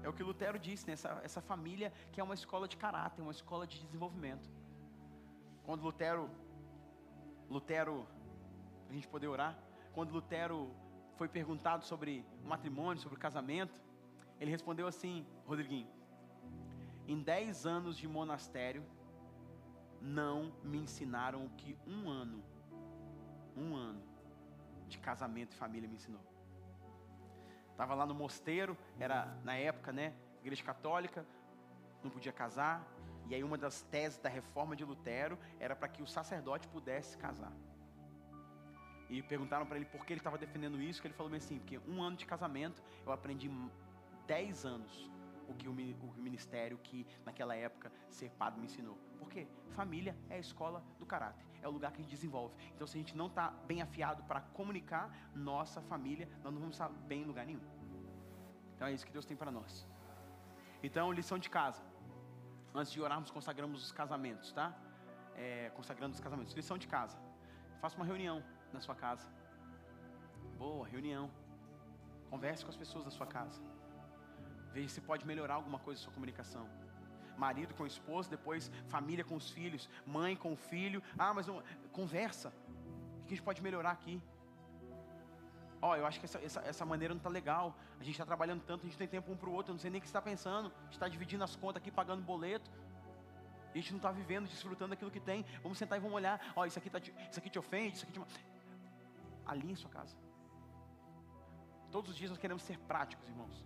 É o que Lutero disse, né? essa, essa família que é uma escola de caráter, uma escola de desenvolvimento. Quando Lutero, Lutero, a gente poder orar, quando Lutero foi perguntado sobre matrimônio, sobre casamento, ele respondeu assim, Rodriguinho, em dez anos de monastério, não me ensinaram o que um ano, um ano de casamento e família me ensinou. Estava lá no mosteiro, era na época, né, igreja católica, não podia casar, e aí uma das teses da reforma de Lutero era para que o sacerdote pudesse casar. E perguntaram para ele por que ele estava defendendo isso, que ele falou assim, porque um ano de casamento eu aprendi dez anos o que o, ministério que naquela época ser padre me ensinou. Por quê? Família é a escola do caráter, é o lugar que a gente desenvolve. Então se a gente não está bem afiado para comunicar nossa família, nós não vamos estar bem em lugar nenhum. Então é isso que Deus tem para nós. Então, lição de casa. Antes de orarmos, consagramos os casamentos, tá? É, consagrando os casamentos. Lição de casa. Faça uma reunião na sua casa. Boa, reunião. Converse com as pessoas da sua casa. Veja se pode melhorar alguma coisa na sua comunicação. Marido com a esposa, depois família com os filhos, mãe com o filho. Ah, mas não... conversa. O que a gente pode melhorar aqui? Ó, oh, eu acho que essa, essa, essa maneira não está legal. A gente está trabalhando tanto, a gente tem tempo um para o outro. Eu não sei nem o que está pensando. A gente está dividindo as contas aqui, pagando boleto. A gente não está vivendo, desfrutando daquilo que tem. Vamos sentar e vamos olhar. Ó, oh, isso aqui, tá, isso aqui te ofende, isso aqui te. Alinhe sua casa. Todos os dias nós queremos ser práticos, irmãos.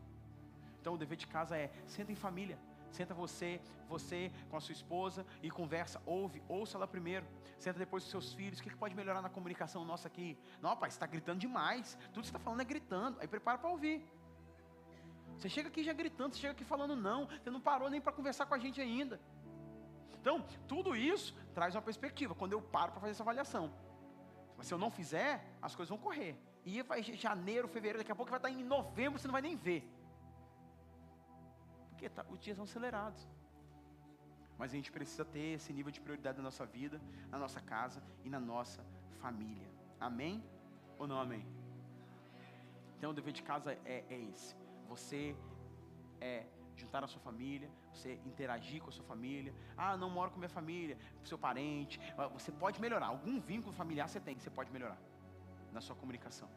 Então o dever de casa é senta em família. Senta você, você com a sua esposa e conversa, ouve, ouça ela primeiro. Senta depois com seus filhos. O que, que pode melhorar na comunicação nossa aqui? Não, pai, você está gritando demais. Tudo que você está falando é gritando. Aí prepara para ouvir. Você chega aqui já gritando, você chega aqui falando não. Você não parou nem para conversar com a gente ainda. Então, tudo isso traz uma perspectiva. Quando eu paro para fazer essa avaliação. Mas se eu não fizer, as coisas vão correr. E vai janeiro, fevereiro, daqui a pouco vai estar em novembro, você não vai nem ver. Porque tá, os dias são acelerados. Mas a gente precisa ter esse nível de prioridade na nossa vida, na nossa casa e na nossa família. Amém ou não amém? Então o dever de casa é, é esse. Você é juntar a sua família, você interagir com a sua família. Ah, não moro com minha família, com seu parente. Você pode melhorar. Algum vínculo familiar você tem que você pode melhorar na sua comunicação.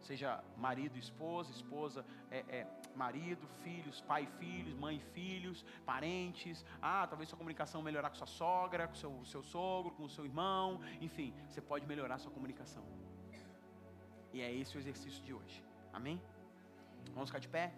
Seja marido, esposa, esposa, é, é, marido, filhos, pai, filhos, mãe, filhos, parentes. Ah, talvez sua comunicação melhorar com sua sogra, com seu, seu sogro, com o seu irmão. Enfim, você pode melhorar sua comunicação. E é esse o exercício de hoje. Amém? Vamos ficar de pé?